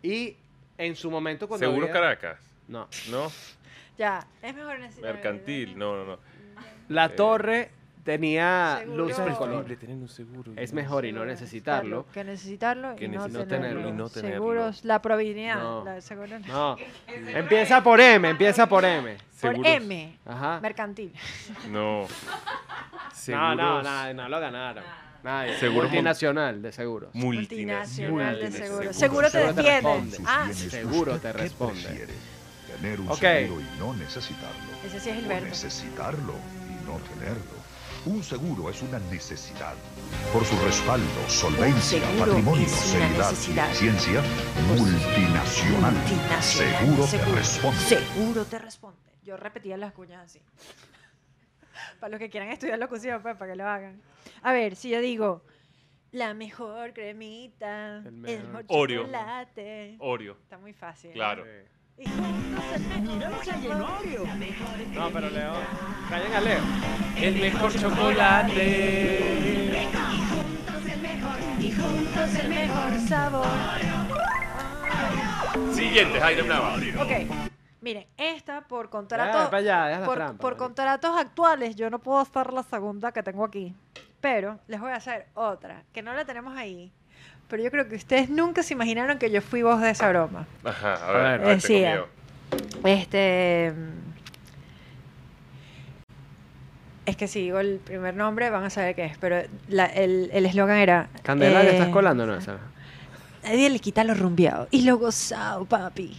Y en su momento cuando Seguro había- Caracas. No. ¿No? Ya, es mejor necesitar. Mercantil. No, no, no. La Eh, torre tenía Seguro. luces de Es color. preferible tener un seguro. Es mejor y no necesitarlo. Que necesitarlo Que y no, tenerlo. tenerlo y no tenerlo. Seguros, la probabilidad. No. la seguro no. No. Empieza por M, empieza por M. Por M, Ajá. mercantil. No. No, Seguros no, no, no lo ganaron. Nadie. Seguro multinacional de seguros. Multinacional de Multinacional. seguros. Seguro. Seguro te Seguro te defiende. responde. Ah, Seguro te ¿Qué responde. Tener un Ok. seguro y no necesitarlo. ese sí es O Gilberto. necesitarlo y no tenerlo. Un seguro es una necesidad. Por su respaldo, solvencia, patrimonio, seriedad necesidad. y eficiencia, multinacional. Multinacional. Seguro te responde. Seguro te responde. Yo repetía las cuñas así. para los que quieran estudiar locución, pues, para que lo hagan. A ver, si yo digo, la mejor cremita, el mejor mejor Oreo. chocolate. Oreo. Está muy fácil. Claro. Y juntos el mejor- No, pero Leo. Callen a Leo. El mejor chocolate. Y juntos el mejor sabor. Siguiente, Jaime Nava. Ok. Miren, esta por Ya, contrato. para allá, deja la por, trampa, por contratos actuales, yo no puedo hacer la segunda que tengo aquí. Pero les voy a hacer otra, que no la tenemos ahí. Pero yo creo que ustedes nunca se imaginaron que yo fui voz de esa broma. Ajá, a A ver, a ver, Decía. miedo. Este. Es que si digo el primer nombre van a saber qué es, pero la- el el eslogan era... Candelaria, eh, ¿estás colando o no? Esa? Nadie le quita lo rumbeado y lo gozado, papi.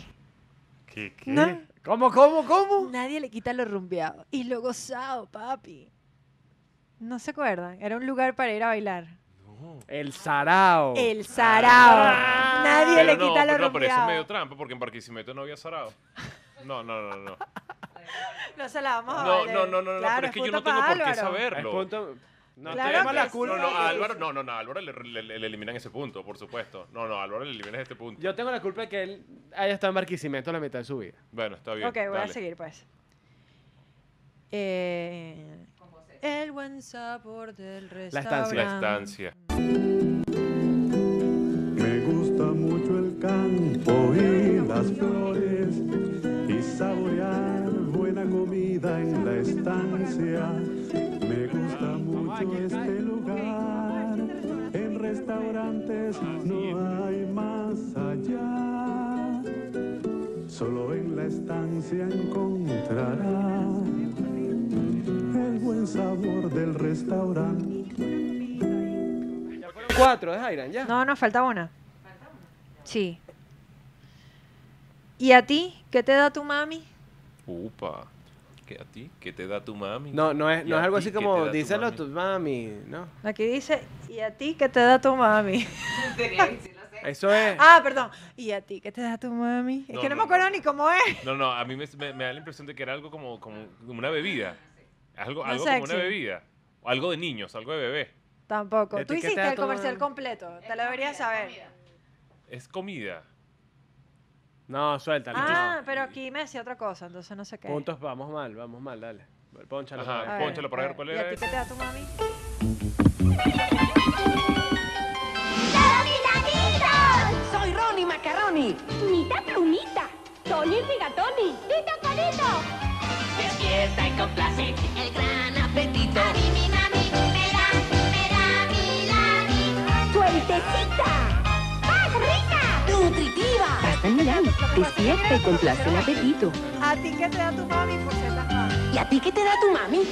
¿Qué, qué? ¿No? ¿Cómo, cómo, cómo? Nadie le quita lo rumbeado y lo gozado, papi. ¿No se acuerdan? Era un lugar para ir a bailar. El sarao. El sarao. Nadie Pero le no, quita lo pero no, pero eso es medio trampa porque en Barquisimeto no había sarao. No, no, no, no. No se la vamos a No, valer. no, no, no, no, pero es que yo no tengo por qué. Es saberlo. punto- No Claro tenemos que la sí. culpa. No, no, a Álvaro, no, no, no, a Álvaro le, le- le- le eliminan ese punto, por supuesto. No, no, a Álvaro le eliminan este punto. Yo tengo la culpa de que él haya estado en Barquisimeto la mitad de su vida. Bueno, está bien. Ok, voy a dale. seguir pues. Eh, el buen sabor del estancia. restaurante. La estancia. Me flores y saborear buena comida en la estancia. Me gusta mucho este lugar. En restaurantes no hay más allá. Solo en la estancia encontrará el buen sabor del restaurante. Cuatro, es Airan, ya. No, no, falta una. Sí. ¿Y a ti? ¿Qué te da tu mami? Upa. ¿Qué a ti? ¿Qué te da tu mami? No, no es, ¿Y no es algo así como díselo a tu mami, ¿no? Aquí dice, ¿y a ti qué te da tu mami? Eso es. ah, perdón. ¿Y a ti qué te da tu mami? Es No, que no, no, me acuerdo no. ni cómo es. No, no, a mí me, me- me da la impresión de que era algo como, como, como una bebida. Algo, algo como una bebida. O algo de niños, algo de bebé. Tampoco. ¿Y a Tú hiciste el comercial mami? completo. Te lo deberías saber. Es comida. No, suéltalo. Ah, pero aquí me decía otra cosa, entonces no sé qué. Puntos, vamos mal, vamos mal, dale. Pónchalo. Ajá, para ver. pónchalo para ver cuál ¿Y a ti qué te da tu mami? Soy Ronnie Macaroni. Nita Brunita. Tony Rigatoni. Tito Polito. Despierta y complace el gran Despierta y complace el apetito. ¿A ti qué te da tu mami por ser? ¿Y a ti qué te da tu mami?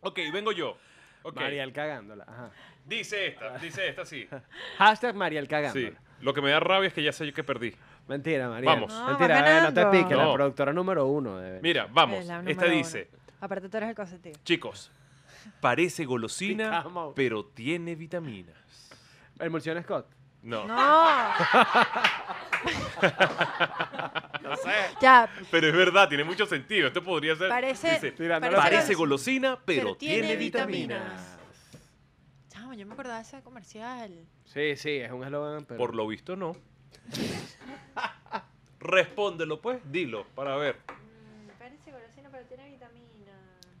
Ok, vengo yo. Ok. Mariel cagándola. Ajá. Dice esta, dice esta, sí. Hashtag Mariel cagándola. Sí. Lo que me da rabia es que ya sé yo que perdí. Mentira, Mariel. Vamos. No, Mentira, eh, no te piques, la No. productora número uno. De... Mira, vamos. Es la Esta dice, uno. Aparte tú eres el consentido. chicos, parece golosina, pero tiene vitaminas. Emulsión Scott. No. No. No sé. ya, Pero es verdad, tiene mucho sentido. Esto podría ser. Parece- dice, Tirando parece parece golosina, pero, pero tiene, tiene vitaminas. vitaminas. chamo, yo me acordaba de ese comercial. Sí, sí, es un eslogan, pero... Por lo visto, no. Respóndelo, pues. Dilo, para ver. Parece golosina, pero tiene vitamina.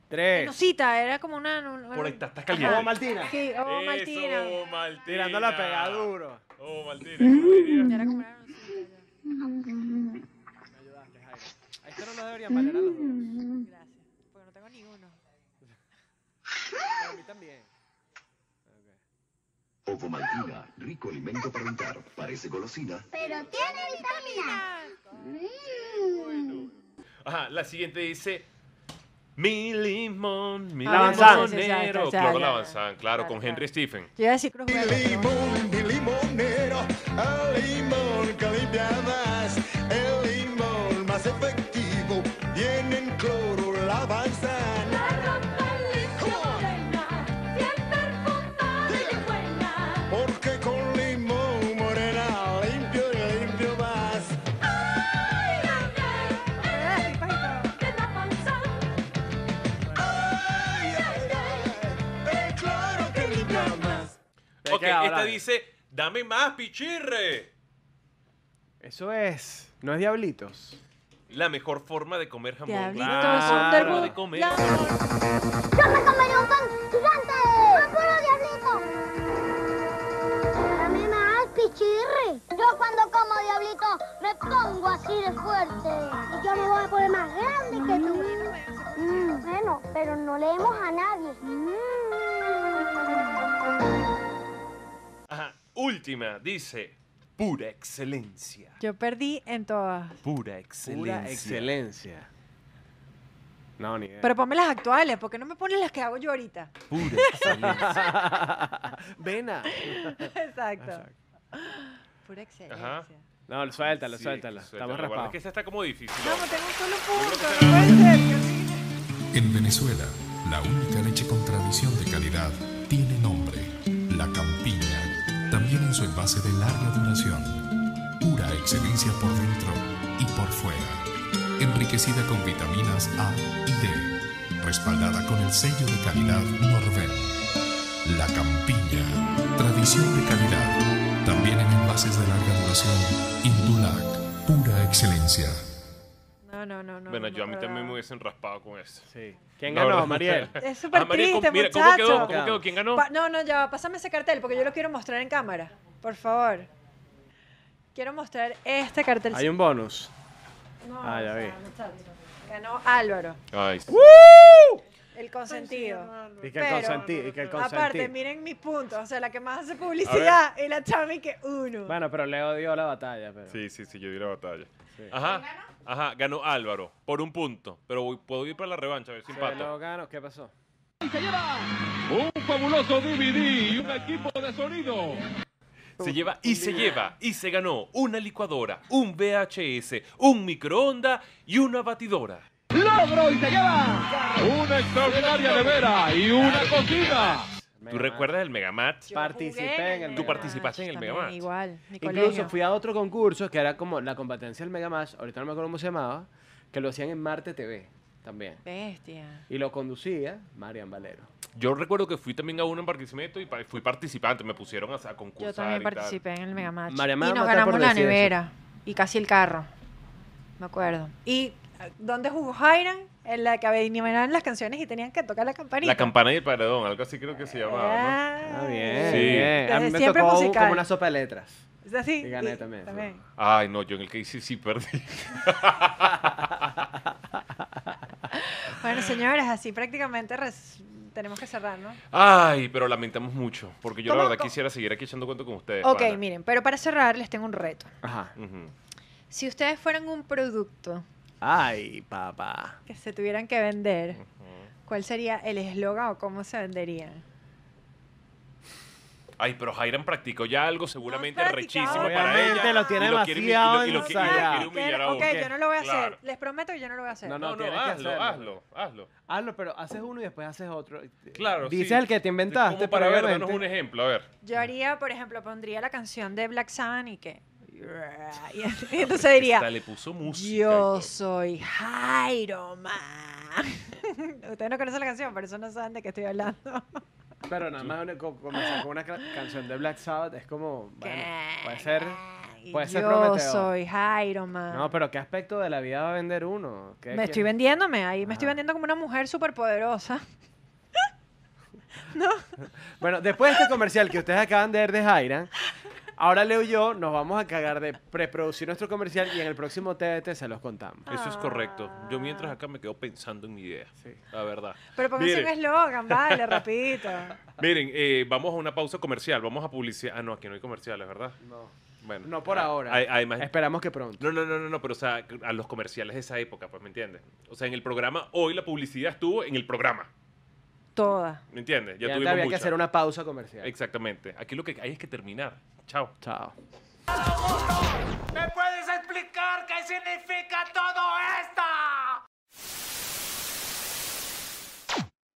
Tres. Era como una... una- Por ahí está, estás Oh, caliente. Maltina. Sí, oh, Maltina. Eso, Maltina. Tirándola pega duro. Oh, Maltina. ¿cómo diría? Era como una nusita. ya. A esto no nos deberían valer a los dos. Gracias. Porque no también. Ovomaltina, rico alimento para untar. Parece golosina. Pero tiene vitaminas. Mm. Ajá, la siguiente dice. Mi limón, mi Ah, Lavanzán. sí, sí, sí, limonero. sí, sí, Claro, sí. Lavanzán, claro, Claro, con. Henry Stephen. Yo iba a decir Cruz Verde, pero bueno. mi limonero, el limón que limpia más, el limón más efectivo, viene en cloro la manzana. Porque con limón morena limpio y limpio más. Ay, ay, ay, el cloro que limpia más. Ok, esta dice. Dame más, pichirre. Eso es. No es diablitos. La mejor forma de comer jamón. Diablitos, Claro. Underwood, de comer. la- ¡Yo me comería un pan gigante! ¡Apuro, diablito! Dame más, pichirri. Yo cuando como diablito me pongo así de fuerte. Y yo me voy a poner más grande que tú. Mm, bueno, pero no leemos a nadie. Mm. Ajá, última, dice. Pura excelencia. Yo perdí en todas. Pura excelencia. Pura excelencia. No, ni idea. Pero ponme las actuales, porque no me pones las que hago yo ahorita. Pura excelencia. Vena. Exacto. Pura excelencia. Ajá. No, suéltala, Sí, suéltala. Estamos verdad es raspados. que esta está como difícil. No, ¿no? tengo un solo punto. No puede ser. En Venezuela, la única leche con tradición de calidad tiene nombre, la campiña. En su envase de larga duración. Pura excelencia por dentro y por fuera. Enriquecida con vitaminas A y D. Respaldada con el sello de calidad Norven. La campiña. Tradición de calidad. También en envases de larga duración. Indulac. Pura excelencia. No, no, no, no. Bueno, no yo a mí también me hubiesen raspado con eso. Sí. ¿Quién ganó, verdad. Mariel? Es súper Ah, María, ¿cómo- triste, mira, ¿cómo quedó? ¿Cómo quedó? ¿Quién ganó? Pa- no, no, ya, va, pásame ese cartel porque yo lo quiero mostrar en cámara. Por favor. Quiero mostrar este cartel. Hay un bonus. No, Ah, ya o sea, vi. muchacho. Ganó Álvaro, Ay, sí. el consentido. Y que el Pero, consentido. Y que el Aparte, miren mis puntos. O sea, la que más hace publicidad y la chami que uno. Bueno, pero Leo dio la batalla. Pero... Sí, sí, sí, yo di la batalla. Sí. Ajá. Ajá, ganó Álvaro por un punto. Pero voy- puedo ir para la revancha, a ver si Se empato. lo gano. ¿Qué pasó? Un fabuloso DVD y un equipo de sonido. Se lleva y se lleva y se ganó una licuadora, un VHS, un microondas y una batidora. Logro y se lleva una extraordinaria nevera y una cocina. ¿Tú recuerdas el Megamatch? Yo Participé en el Tú Megamatch. participaste en el También, Megamatch. Igual, mi Incluso colegio. fui a otro concurso que era como la competencia del Megamash, ahorita no me acuerdo cómo se llamaba, que lo hacían en Marte TV también. Bestia. Y lo conducía Marian Valero. Yo recuerdo que fui también a uno en Barquisimeto y pa- fui participante. Me pusieron a, a concursar Yo también y tal. participé en el Megamatch. Y me va a nos matar ganamos la decir eso. nevera y casi el carro. Me acuerdo. ¿Y eh, dónde jugó Jairan? En la que adiviнаban las canciones y tenían que tocar la campanita. La campana y el paredón, algo así creo que se llamaba, ¿no? Ah, bien. Sí. bien. A mí Desde me siempre tocó musical. como una sopa de letras. ¿Es así? Y gané Y- también. Ay, no, yo en el que hice sí perdí. Bueno, señores, así prácticamente res- tenemos que cerrar, ¿no? Ay, pero lamentamos mucho, porque yo la ¿Cómo- verdad cómo? quisiera seguir aquí echando cuento con ustedes. Ok, pana. miren, pero para cerrar les tengo un reto. Ajá. Si ustedes fueran un producto Ay, papá. que se tuvieran que vender, ¿cuál sería el eslogan o cómo se venderían? Ay, pero Jairan practicó ya algo seguramente practicado. rechísimo para ella. lo tiene y quiere, humi- demasiado y lo, y lo qui- y lo ensayado. quiere humillar a ok, yo no lo voy a Claro. hacer. Les prometo que yo no lo voy a hacer. No, No, no, hazlo, hazlo, hazlo. Hazlo, pero haces uno y después haces otro. Claro, Dices sí. el que te inventaste, Como para ver, danos un ejemplo, a ver. Yo haría, por ejemplo, pondría la canción de Black Sabbath y que... Y entonces diría, Esta le puso música. yo soy Jairo Man. Ustedes no conocen la canción, por eso no saben de qué estoy hablando. Pero nada más comenzar con una ca- canción de Black Sabbath es como. Bueno, puede ser. Puede ser yo prometedor. soy Jairo Man. No, pero ¿qué aspecto de la vida va a vender uno? ¿Qué me estoy vendiéndome ahí, me estoy Ajá. vendiendo como una mujer súper poderosa. Bueno, después de este comercial que ustedes acaban de ver de Jairan, Ahora Leo y yo nos vamos a cagar de preproducir nuestro comercial y en el próximo TDT se los contamos. Eso es correcto. Yo mientras acá me quedo pensando en mi idea. La verdad. Pero póngase un Miren, eslogan, vale, rapidito. miren eh, vamos a una pausa comercial. Vamos a publicidad. Ah, no, aquí no hay comerciales, ¿verdad? No. Bueno. No por ah, ahora. hay- Además, Esperamos que pronto. No, no, no, no, no, pero o sea, a los comerciales de esa época, pues, ¿me entiendes? O sea, en el programa, hoy la publicidad estuvo en el programa, ¿Me entiendes? Ya, tuvimos había que hacer una pausa comercial. Exactamente. Aquí lo que hay es que terminar. Chao. Chao. ¿Me puedes explicar qué significa todo esto?